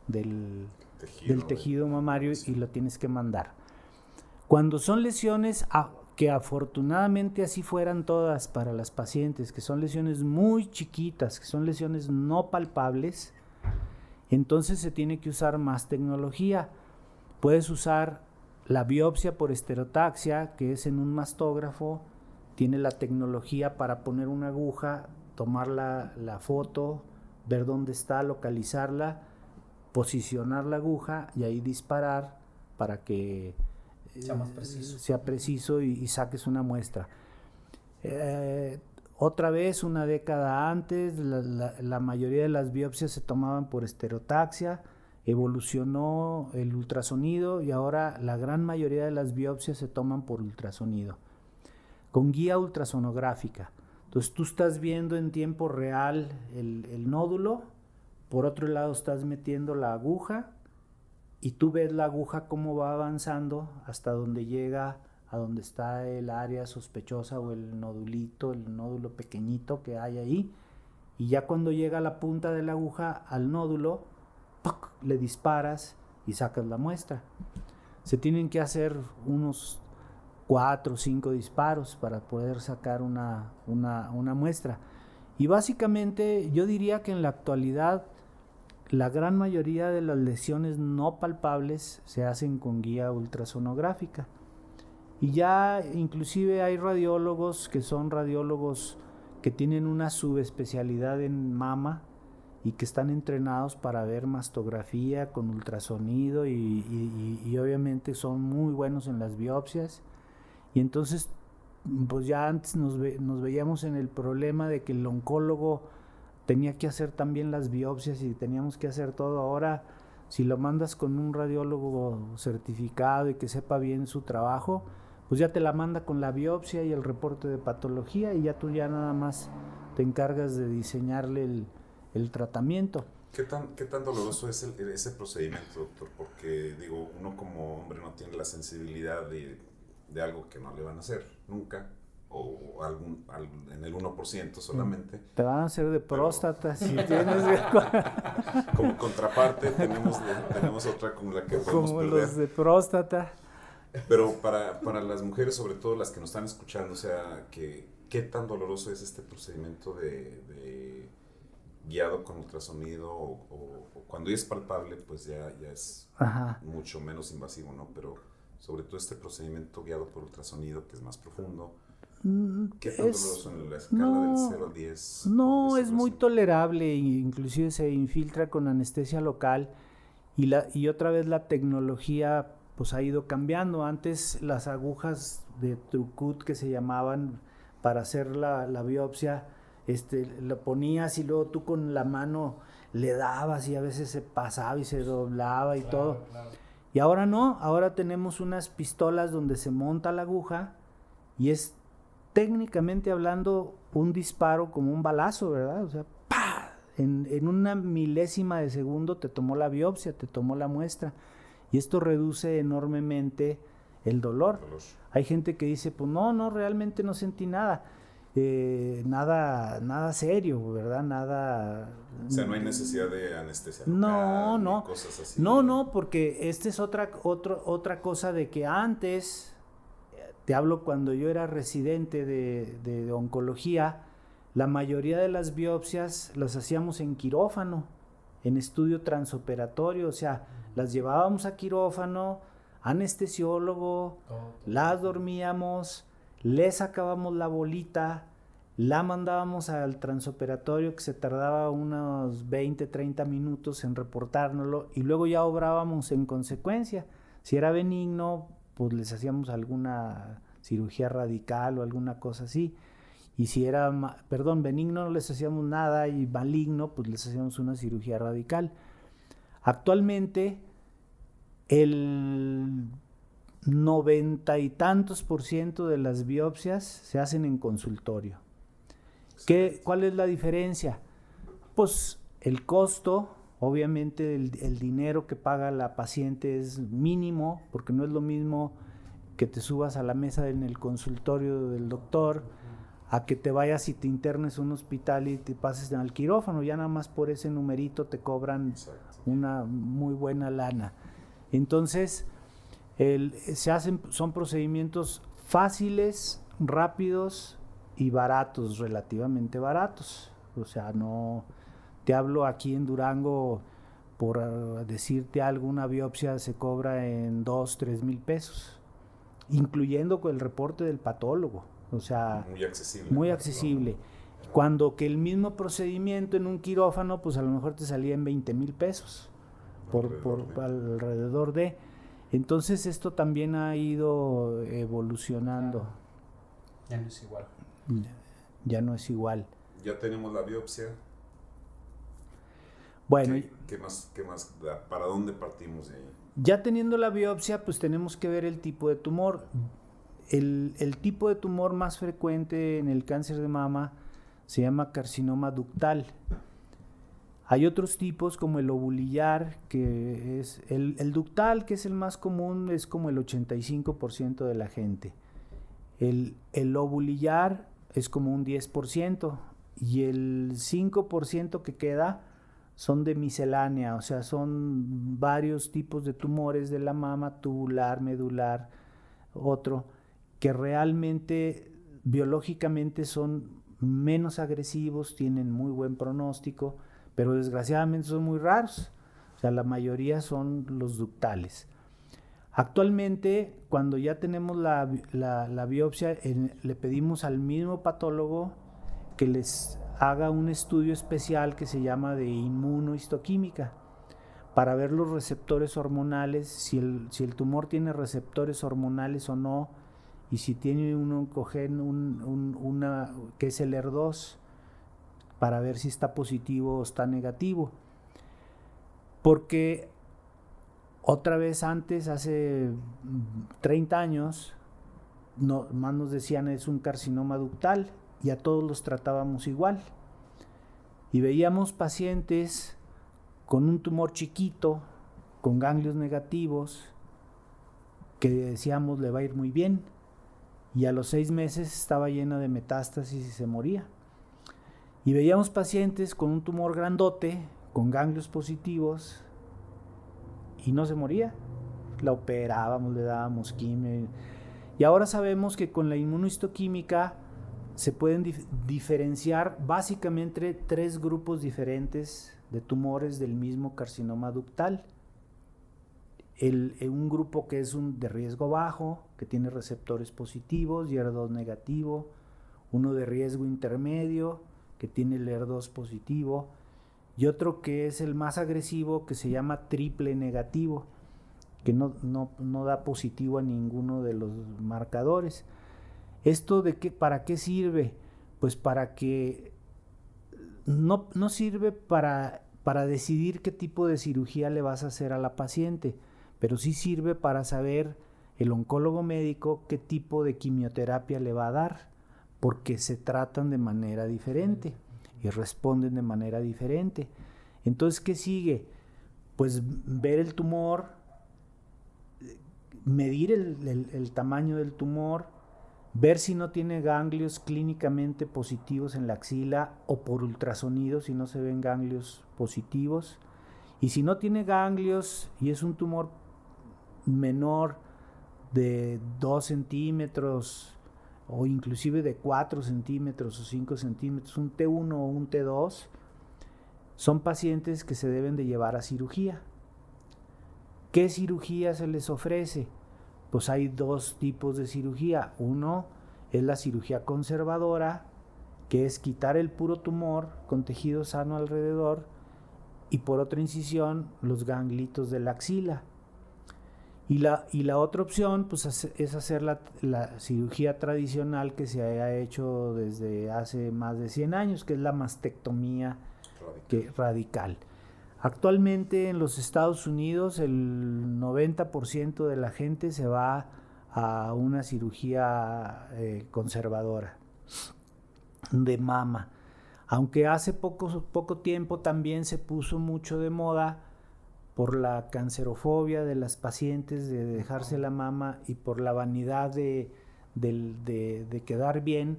del, tejido, mamario y lo tienes que mandar. Cuando son lesiones, que afortunadamente así fueran todas para las pacientes, que son lesiones muy chiquitas, que son lesiones no palpables, entonces se tiene que usar más tecnología. Puedes usar la biopsia por esterotaxia, que es en un mastógrafo, tiene la tecnología para poner una aguja, tomar la, la foto, ver dónde está, localizarla, posicionar la aguja y ahí disparar para que sea, preciso. preciso y, saques una muestra. Eh, otra vez, una década antes, la, mayoría de las biopsias se tomaban por esterotaxia, evolucionó el ultrasonido y ahora la gran mayoría de las biopsias se toman por ultrasonido, con guía ultrasonográfica. Entonces tú estás viendo en tiempo real el, nódulo, por otro lado estás metiendo la aguja y tú ves la aguja cómo va avanzando hasta donde llega a donde está el área sospechosa o el nodulito, el nódulo pequeñito que hay ahí. Y ya cuando llega la punta de la aguja al nódulo, le disparas y sacas la muestra. Se tienen que hacer unos cuatro o cinco disparos para poder sacar una, una, muestra. Y básicamente yo diría que en la actualidad la gran mayoría de las lesiones no palpables se hacen con guía ultrasonográfica. Y ya inclusive hay radiólogos que son radiólogos que tienen una subespecialidad en mama y que están entrenados para ver mastografía con ultrasonido y obviamente son muy buenos en las biopsias y entonces, pues ya antes nos veíamos en el problema de que el oncólogo tenía que hacer también las biopsias y teníamos que hacer todo. Ahora, si lo mandas con un radiólogo certificado y que sepa bien su trabajo, pues ya te la manda con la biopsia y el reporte de patología y ya tú ya nada más te encargas de diseñarle el, el tratamiento. ¿Qué tan, ¿Qué tan doloroso es ese procedimiento, doctor? Porque digo, uno como hombre no tiene la sensibilidad de de algo que no le van a hacer nunca, o algún, en el 1% solamente. Te van a hacer de próstata si tienes... Como contraparte tenemos, tenemos otra con la que podemos Como los de próstata. Pero para, para las mujeres, sobre todo las que nos están escuchando, o sea, que, ¿qué tan doloroso es este procedimiento de, guiado con ultrasonido? O, cuando ya es palpable, pues ya, ya es mucho menos invasivo, ¿no? Pero sobre todo este procedimiento guiado por ultrasonido que es más profundo. Mm, ¿Qué tan doloroso en la escala del 0 al 10? No, es muy tolerable, inclusive se infiltra con anestesia local y, la, y otra vez la tecnología pues ha ido cambiando. Antes las agujas de Trucut que se llamaban para hacer la, la biopsia, este, lo ponías y luego tú con la mano le dabas y a veces se pasaba y se doblaba y todo. Y ahora no, ahora tenemos unas pistolas donde se monta la aguja y es técnicamente hablando un disparo como un balazo, ¿verdad? O sea, ¡pah! En, una milésima de segundo te tomó la biopsia, te tomó la muestra y esto reduce enormemente el dolor. Hay gente que dice, pues no, no, realmente no sentí nada. Eh, nada, nada serio, ¿verdad? Nada. O sea, no hay necesidad de anestesia. No, no. No, no, porque esta es otra, otra cosa de que antes, te hablo cuando yo era residente de, oncología, la mayoría de las biopsias las hacíamos en quirófano, en estudio transoperatorio, o sea, las llevábamos a quirófano, anestesiólogo, las dormíamos, le sacábamos la bolita, la mandábamos al transoperatorio que se tardaba unos 20, 30 minutos en reportárnoslo y luego ya obrábamos en consecuencia. Si era benigno, pues les hacíamos alguna cirugía radical o alguna cosa así. Y si era, perdón, benigno no les hacíamos nada y maligno, pues les hacíamos una cirugía radical. Actualmente, el noventa y tantos por ciento de las biopsias se hacen en consultorio. ¿Qué, ¿Cuál es la diferencia? Pues el costo, obviamente el, el, dinero que paga la paciente es mínimo, porque no es lo mismo que te subas a la mesa en el consultorio del doctor, a que te vayas y te internes a un hospital y te pases al quirófano. Ya nada más por ese numerito te cobran una muy buena lana. Entonces, se hacen, son procedimientos fáciles, rápidos y baratos, relativamente baratos. O sea, no te hablo aquí en Durango, por uh, decirte algo, una biopsia se cobra en 2, 3 mil pesos, incluyendo el reporte del patólogo. O sea, muy accesible. Muy accesible. Cuando que el mismo procedimiento en un quirófano, pues a lo mejor te salía en 20 mil pesos por, alrededor, por, de. alrededor de. Entonces esto también ha ido evolucionando. Ya no es igual. Ya no es igual. Ya tenemos la biopsia. Bueno. ¿Qué, qué más, qué más, ¿Para dónde partimos de ahí? Ya teniendo la biopsia, pues tenemos que ver el tipo de tumor. El, el, tipo de tumor más frecuente en el cáncer de mama se llama carcinoma ductal. Hay otros tipos como el ovulillar, que es el, el, ductal, que es el más común, es como el 85% de la gente. El, el ovulillar es como un 10% y el 5% que queda son de miscelánea, o sea, son varios tipos de tumores de la mama, tubular, medular, otro que realmente biológicamente son menos agresivos, tienen muy buen pronóstico, pero desgraciadamente son muy raros. O sea, la mayoría son los ductales. Actualmente, cuando ya tenemos la, la, biopsia, le pedimos al mismo patólogo que les haga un estudio especial que se llama de inmunohistoquímica para ver los receptores hormonales, si el, si el tumor tiene receptores hormonales o no, y si tiene un oncogen, un, un, una, que es el ER2, para ver si está positivo o está negativo. Porque otra vez antes, hace 30 años, no, más nos decían es un carcinoma ductal y a todos los tratábamos igual. Y veíamos pacientes con un tumor chiquito, con ganglios negativos, que decíamos le va a ir muy bien y a los seis meses estaba llena de metástasis y se moría. Y veíamos pacientes con un tumor grandote, con ganglios positivos, y no se moría. La operábamos, le dábamos quimio. Y ahora sabemos que con la inmunohistoquímica se pueden dif diferenciar básicamente tres grupos diferentes de tumores del mismo carcinoma ductal el, un grupo que es un de riesgo bajo, que tiene receptores positivos y ER2 negativo, uno de riesgo intermedio, que tiene el ER2 positivo, y otro que es el más agresivo, que se llama triple negativo, que no, no, no da positivo a ninguno de los marcadores. ¿Esto de qué, para qué sirve? Pues para que no, no sirve para, para decidir qué tipo de cirugía le vas a hacer a la paciente pero sí sirve para saber el oncólogo médico qué tipo de quimioterapia le va a dar, porque se tratan de manera diferente y responden de manera diferente. Entonces, ¿qué sigue? Pues ver el tumor, medir el, el, el tamaño del tumor, ver si no tiene ganglios clínicamente positivos en la axila o por ultrasonido si no se ven ganglios positivos. Y si no tiene ganglios y es un tumor menor de 2 centímetros o inclusive de 4 centímetros o 5 centímetros, un T1 o un T2, son pacientes que se deben de llevar a cirugía. ¿Qué cirugía se les ofrece? Pues hay dos tipos de cirugía. Uno es la cirugía conservadora, que es quitar el puro tumor con tejido sano alrededor y por otra incisión los ganglitos de la axila. Y la, y la otra opción pues, es hacer la, cirugía tradicional que se haya hecho desde hace más de 100 años, que es la mastectomía radical. Que, radical. Actualmente en los Estados Unidos el 90% de la gente se va a una cirugía eh, conservadora de mama. Aunque hace poco, poco tiempo también se puso mucho de moda por la cancerofobia de las pacientes de dejarse la mama y por la vanidad de, de, quedar bien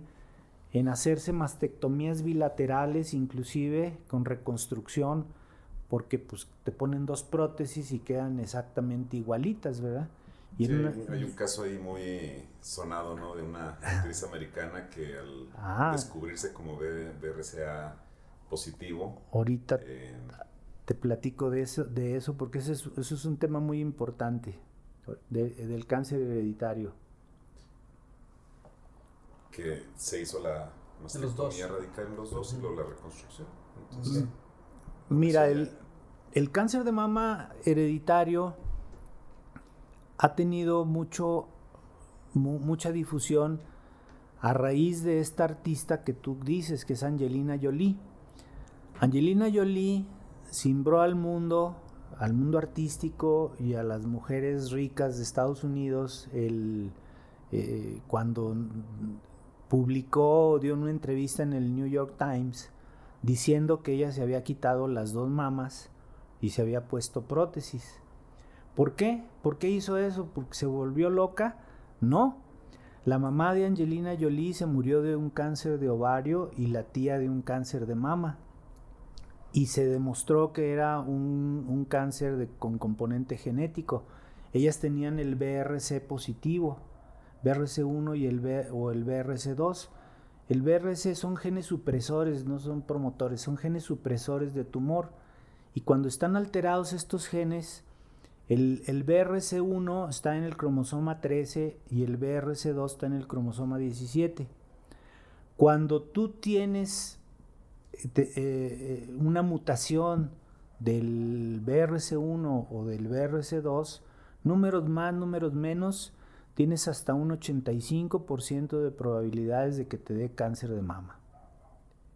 en hacerse mastectomías bilaterales inclusive con reconstrucción porque pues te ponen dos prótesis y quedan exactamente igualitas, ¿verdad? hay un caso ahí muy sonado, ¿no? De una actriz americana que al ah. descubrirse como BRCA positivo. Ahorita eh, te platico de eso, de eso porque eso es, eso es un tema muy importante, del cáncer hereditario. Que se hizo la mastectomía radical en los dos y luego la reconstrucción. Entonces, Mira, el, el cáncer de mama hereditario ha tenido mucho, mucha difusión a raíz de esta artista que tú dices, que es Angelina Jolie. Angelina Jolie simbró al mundo, al mundo artístico y a las mujeres ricas de Estados Unidos el, eh, cuando publicó, dio una entrevista en el New York Times diciendo que ella se había quitado las dos mamas y se había puesto prótesis. ¿Por qué? ¿Por qué hizo eso? ¿Porque se volvió loca? No. La mamá de Angelina Jolie se murió de un cáncer de ovario y la tía de un cáncer de mama. Y se demostró que era un, cáncer con componente genético. Ellas tenían el BRC positivo, BRC1 y el o el BRC2. El BRC son genes supresores, no son promotores, son genes supresores de tumor. Y cuando están alterados estos genes, el, BRC1 está en el cromosoma 13 y el BRC2 está en el cromosoma 17. Cuando tú tienes eh, eh, una mutación del BRC1 o del BRC2, números más, números menos, tienes hasta un 85% de probabilidades de que te dé cáncer de mama.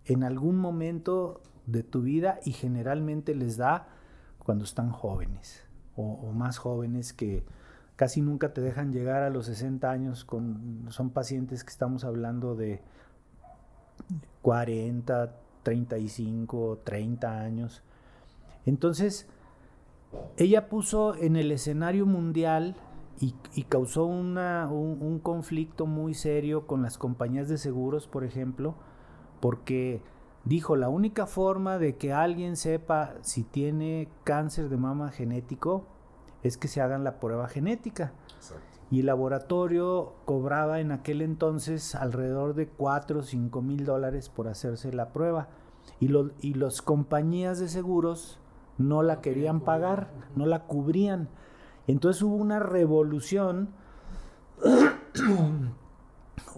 En algún momento de tu vida y generalmente les da cuando están jóvenes o, más jóvenes que casi nunca te dejan llegar a los 60 años, con, son pacientes que estamos hablando de 40, 35, 30 años. Entonces, ella puso en el escenario mundial y, causó una, un, un, conflicto muy serio con las compañías de seguros, por ejemplo, porque dijo, la única forma de que alguien sepa si tiene cáncer de mama genético es que se hagan la prueba genética. Y el laboratorio cobraba en aquel entonces alrededor de 4 o 5 mil dólares por hacerse la prueba. Y, y las compañías de seguros no la querían pagar, no la cubrían. Entonces hubo una revolución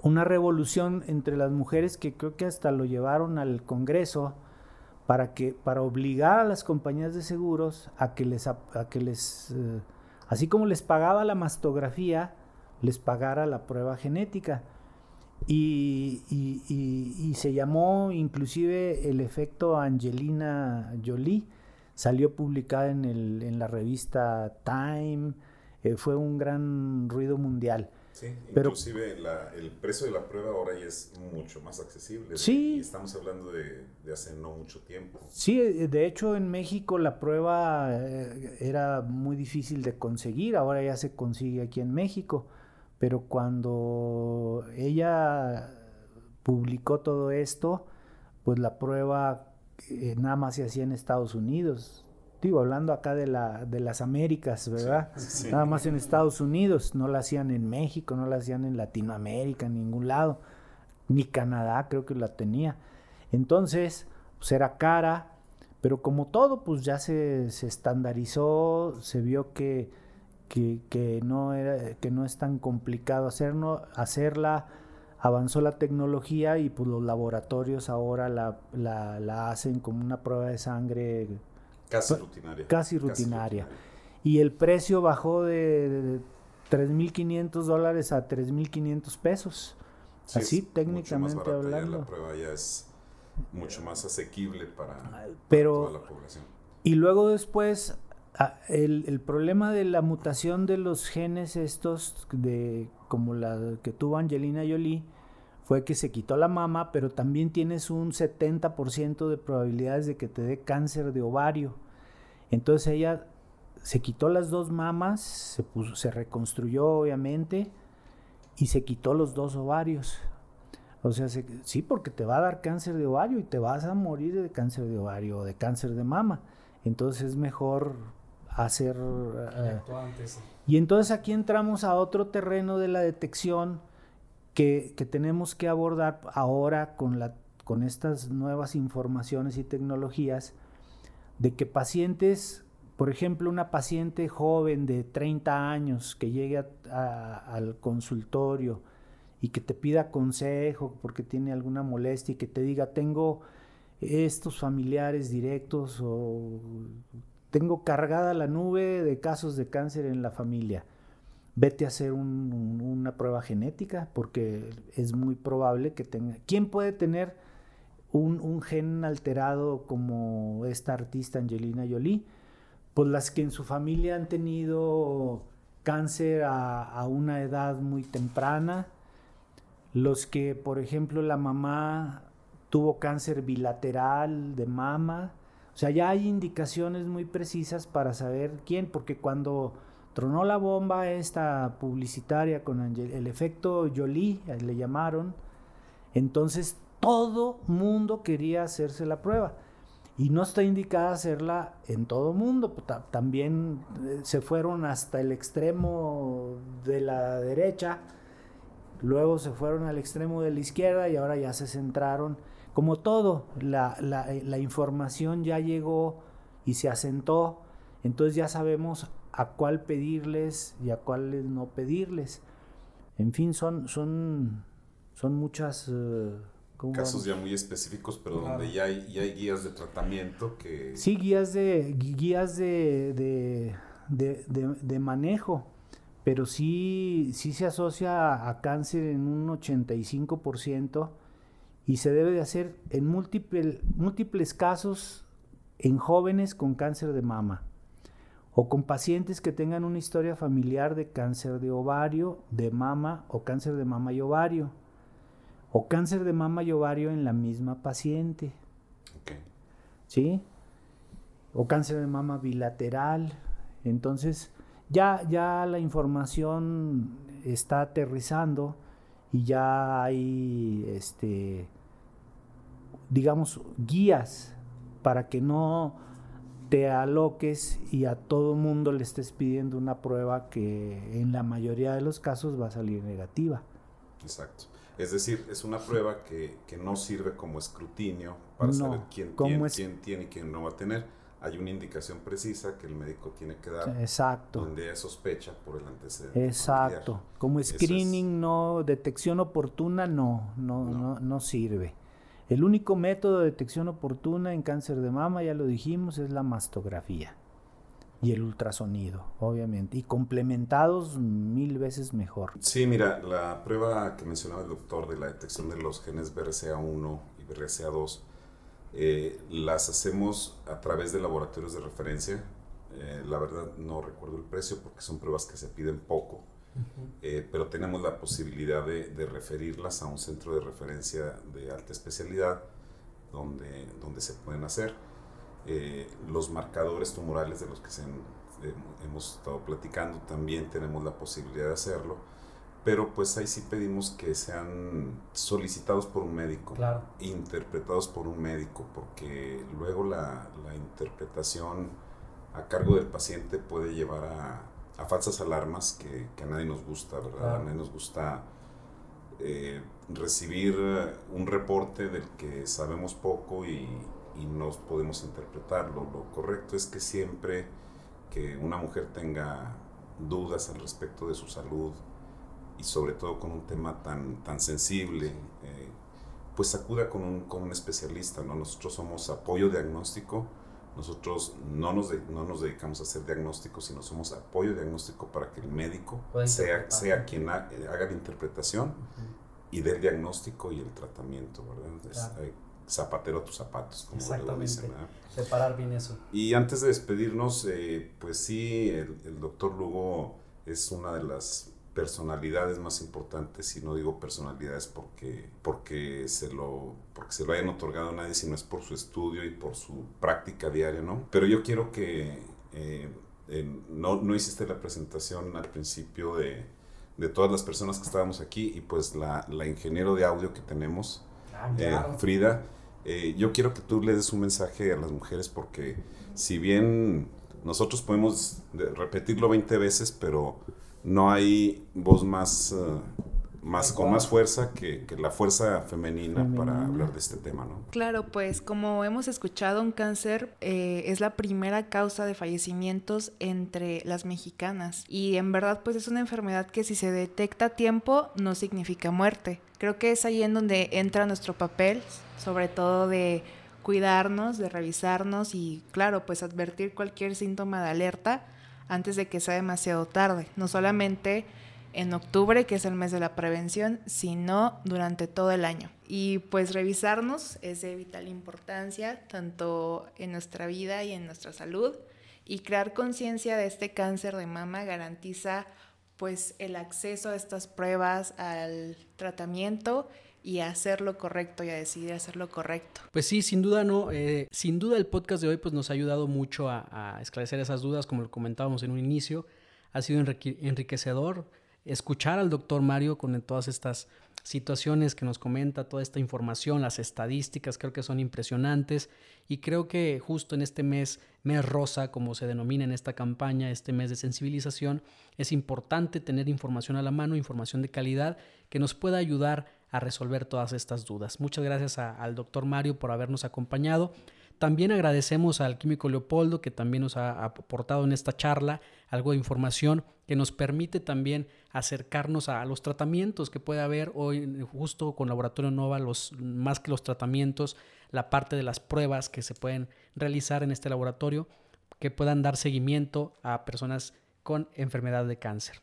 una revolución entre las mujeres que creo que hasta lo llevaron al Congreso para que para obligar a las compañías de seguros a que les a, que les eh, así como les pagaba la mastografía les pagara la prueba genética. Y, y, se llamó inclusive el efecto Angelina Jolie. Salió publicada en, el, en la revista Time. Eh, fue un gran ruido mundial Sí, inclusive el precio de la prueba ahora ya es mucho más accesible. Sí. estamos hablando de, hace no mucho tiempo. Sí, eh, de hecho en México la prueba eh, era muy difícil de conseguir, ahora ya se consigue aquí en México, pero cuando ella publicó todo esto, pues la prueba eh, nada más se hacía en Estados Unidos digo, hablando acá de, la, de las Américas, ¿verdad? Nada más en Estados Unidos, no la hacían en México, no la hacían en Latinoamérica, en ningún lado, ni Canadá creo que la tenía. Entonces, pues era cara, Pero como todo, pues ya se, se estandarizó, se vio que, que, que, no era, que no es tan complicado hacerlo, hacerla, avanzó la tecnología y pues los laboratorios ahora la, la, la hacen como una prueba de sangre casi rutinaria. Casi rutinaria. Casi rutinaria. Y el precio bajó de, de 3.500 dólares a 3.500 pesos. Sí, Así técnicamente hablando. la prueba ya es mucho más asequible para, Pero, toda la población. Y luego después, el, el, problema de la mutación de los genes estos, de como la que tuvo Angelina Jolie, fue que se quitó la mama, pero también tienes un 70% de probabilidades de que te dé cáncer de ovario. Entonces ella se quitó las dos mamas, se, puso, se reconstruyó obviamente y se quitó los dos ovarios. O sea, se, sí, porque te va a dar cáncer de ovario y te vas a morir de cáncer de ovario o de cáncer de mama. Entonces es mejor hacer... Uh, y entonces aquí entramos a otro terreno de la detección que, tenemos que abordar ahora con, la, con estas nuevas informaciones y tecnologías, de que pacientes por ejemplo, una paciente joven de 30 años que llegue al consultorio y que te pida consejo porque tiene alguna molestia y que te diga, tengo estos familiares directos o tengo cargada la nube de casos de cáncer en la familia. Vete a hacer un, un, una prueba genética porque es muy probable que tenga... ¿Quién puede tener un, un gen alterado como esta artista Angelina Jolie? pues las que en su familia han tenido cáncer a, a, una edad muy temprana, los que, por ejemplo, la mamá tuvo cáncer bilateral de mama, o sea, ya hay indicaciones muy precisas para saber quién, porque cuando tronó la bomba esta publicitaria con el efecto Jolie, le llamaron, entonces todo mundo quería hacerse la prueba y no está indicada hacerla en todo mundo. También eh, se fueron hasta el extremo de la derecha, luego se fueron al extremo de la izquierda y ahora ya se centraron. Como todo, la, la, eh, la información ya llegó y se asentó, entonces ya sabemos a cuál pedirles y a cuál no pedirles. En fin, son, son, son muchas... Uh, casos ya muy específicos, pero donde ya hay, ya hay, guías de tratamiento que... Sí, guías de, guías de, de, de, de manejo, pero sí, sí se asocia a cáncer en un 85% y se debe de hacer en múltiple, múltiples casos en jóvenes con cáncer de mama o con pacientes que tengan una historia familiar de cáncer de ovario, de mama o cáncer de mama y ovario o cáncer de mama y ovario en la misma paciente. Okay. ¿Sí? O cáncer de mama bilateral. Entonces, ya, ya la información está aterrizando y ya hay, este, digamos, guías para que no te aloques y a todo mundo le estés pidiendo una prueba que en la mayoría de los casos va a salir negativa. Exacto. Es decir, es una prueba que, que no sirve como escrutinio para saber quién tiene, quién tiene y quién no va a tener. Hay una indicación precisa que el médico tiene que dar Exacto. donde sospecha por el antecedente. Exacto. Familiar. Como screening, es... no, detección oportuna, no, no, no, no, no sirve. El único método de detección oportuna en cáncer de mama, ya lo dijimos, es la mastografía y el ultrasonido, obviamente, y complementados mil veces mejor. Sí, mira, la prueba que mencionaba el doctor de la detección de los genes BRCA1 y BRCA2, eh, las hacemos a través de laboratorios de referencia. Eh, la verdad no recuerdo el precio porque son pruebas que se piden poco, uh -huh. eh, pero tenemos la posibilidad de, de, referirlas a un centro de referencia de alta especialidad donde, donde se pueden hacer eh, los marcadores tumorales de los que se, eh, hemos estado platicando, también tenemos la posibilidad de hacerlo, pero pues ahí sí pedimos que sean solicitados por un médico, claro. interpretados por un médico, porque luego la, la, interpretación a cargo del paciente puede llevar a, a falsas alarmas que, que, a nadie nos gusta, ¿verdad? A nadie nos gusta eh, recibir un reporte del que sabemos poco y, y no podemos interpretarlo. Lo correcto es que siempre que una mujer tenga dudas al respecto de su salud y sobre todo con un tema tan, tan sensible, eh, pues acuda con un, con un especialista. ¿no? Nosotros somos apoyo diagnóstico, nosotros no nos, no nos dedicamos a hacer diagnósticos, sino somos apoyo diagnóstico para que el médico sea, sea quien haga la interpretación y dé el diagnóstico y el tratamiento, ¿verdad? zapatero a tus zapatos, como lo dicen. Separar bien eso. Y antes de despedirnos, eh, pues sí, el, el doctor Lugo es una de las personalidades más importantes, y no digo personalidades porque, porque, se lo, porque se lo hayan otorgado a nadie, sino es por su estudio y por su práctica diaria, ¿no? Pero yo quiero que, eh, no, no hiciste la presentación al principio de, de, todas las personas que estábamos aquí y pues la, la ingeniero de audio que tenemos, ah, eh, Frida, eh, yo quiero que tú le des un mensaje a las mujeres porque si bien nosotros podemos repetirlo 20 veces, pero no hay voz más, eh, más con más fuerza que, la fuerza femenina, para hablar de este tema, ¿no? Claro, pues como hemos escuchado, un cáncer eh, es la primera causa de fallecimientos entre las mexicanas y en verdad pues es una enfermedad que si se detecta a tiempo no significa muerte. Creo que es ahí en donde entra nuestro papel, sobre todo de cuidarnos, de revisarnos y claro, pues advertir cualquier síntoma de alerta antes de que sea demasiado tarde, no solamente en octubre, que es el mes de la prevención, sino durante todo el año. Y pues revisarnos es de vital importancia, tanto en nuestra vida y en nuestra salud, y crear conciencia de este cáncer de mama garantiza pues el acceso a estas pruebas, al tratamiento y a hacer lo correcto y a decidir hacer lo correcto. Pues sí, sin duda no, eh, sin duda el podcast de hoy pues nos ha ayudado mucho a, esclarecer esas dudas, como lo comentábamos en un inicio, ha sido enriquecedor escuchar al doctor Mario con todas estas situaciones que nos comenta, toda esta información, las estadísticas, creo que son impresionantes y creo que justo en este mes, mes rosa, como se denomina en esta campaña, este mes de sensibilización, es importante tener información a la mano, información de calidad que nos pueda ayudar a resolver todas estas dudas. Muchas gracias al doctor Mario por habernos acompañado. También agradecemos al químico Leopoldo que también nos ha aportado en esta charla algo de información que nos permite también acercarnos a los tratamientos que puede haber hoy justo con Laboratorio Nova, los, más que los tratamientos, la parte de las pruebas que se pueden realizar en este laboratorio que puedan dar seguimiento a personas con enfermedad de cáncer.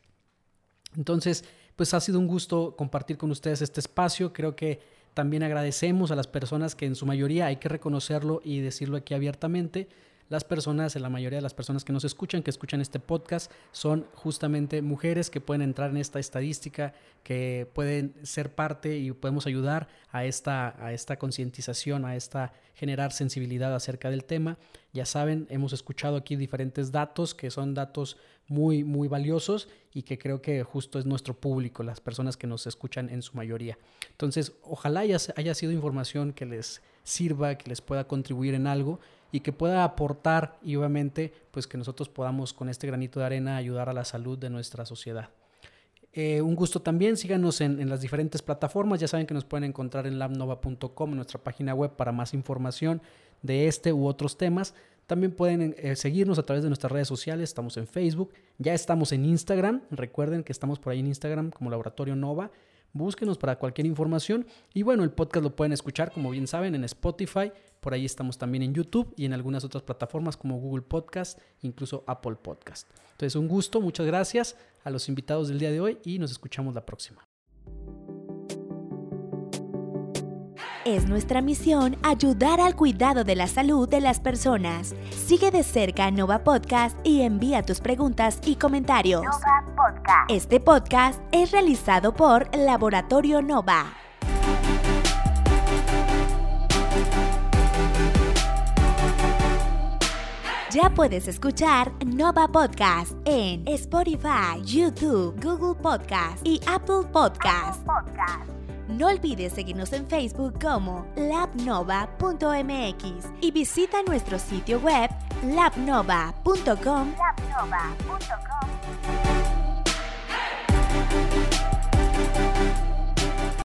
Entonces, pues ha sido un gusto compartir con ustedes este espacio. Creo que también agradecemos a las personas que en su mayoría hay que reconocerlo y decirlo aquí abiertamente. Las personas, la mayoría de las personas que nos escuchan, que escuchan este podcast, son justamente mujeres que pueden entrar en esta estadística, que pueden ser parte y podemos ayudar a esta, a esta concientización, a esta generar sensibilidad acerca del tema. Ya saben, hemos escuchado aquí diferentes datos que son datos muy, muy valiosos y que creo que justo es nuestro público, las personas que nos escuchan en su mayoría. Entonces, ojalá haya, haya sido información que les sirva, que les pueda contribuir en algo y que pueda aportar y obviamente pues que nosotros podamos con este granito de arena ayudar a la salud de nuestra sociedad. Eh, un gusto también, síganos en, las diferentes plataformas, ya saben que nos pueden encontrar en labnova.com, en nuestra página web para más información de este u otros temas. También pueden eh, seguirnos a través de nuestras redes sociales, estamos en Facebook, ya estamos en Instagram, recuerden que estamos por ahí en Instagram como Laboratorio Nova, búsquenos para cualquier información y bueno, el podcast lo pueden escuchar como bien saben en Spotify, por ahí estamos también en YouTube y en algunas otras plataformas como Google Podcast, incluso Apple Podcast. Entonces un gusto, muchas gracias a los invitados del día de hoy y nos escuchamos la próxima. Es nuestra misión ayudar al cuidado de la salud de las personas. Sigue de cerca Nova Podcast y envía tus preguntas y comentarios. Nova Podcast. Este podcast es realizado por Laboratorio Nova. Ya puedes escuchar Nova Podcast en Spotify, YouTube, Google Podcast y Apple Podcast. No olvides seguirnos en Facebook como labnova.mx y visita nuestro sitio web labnova.com. labnova.com.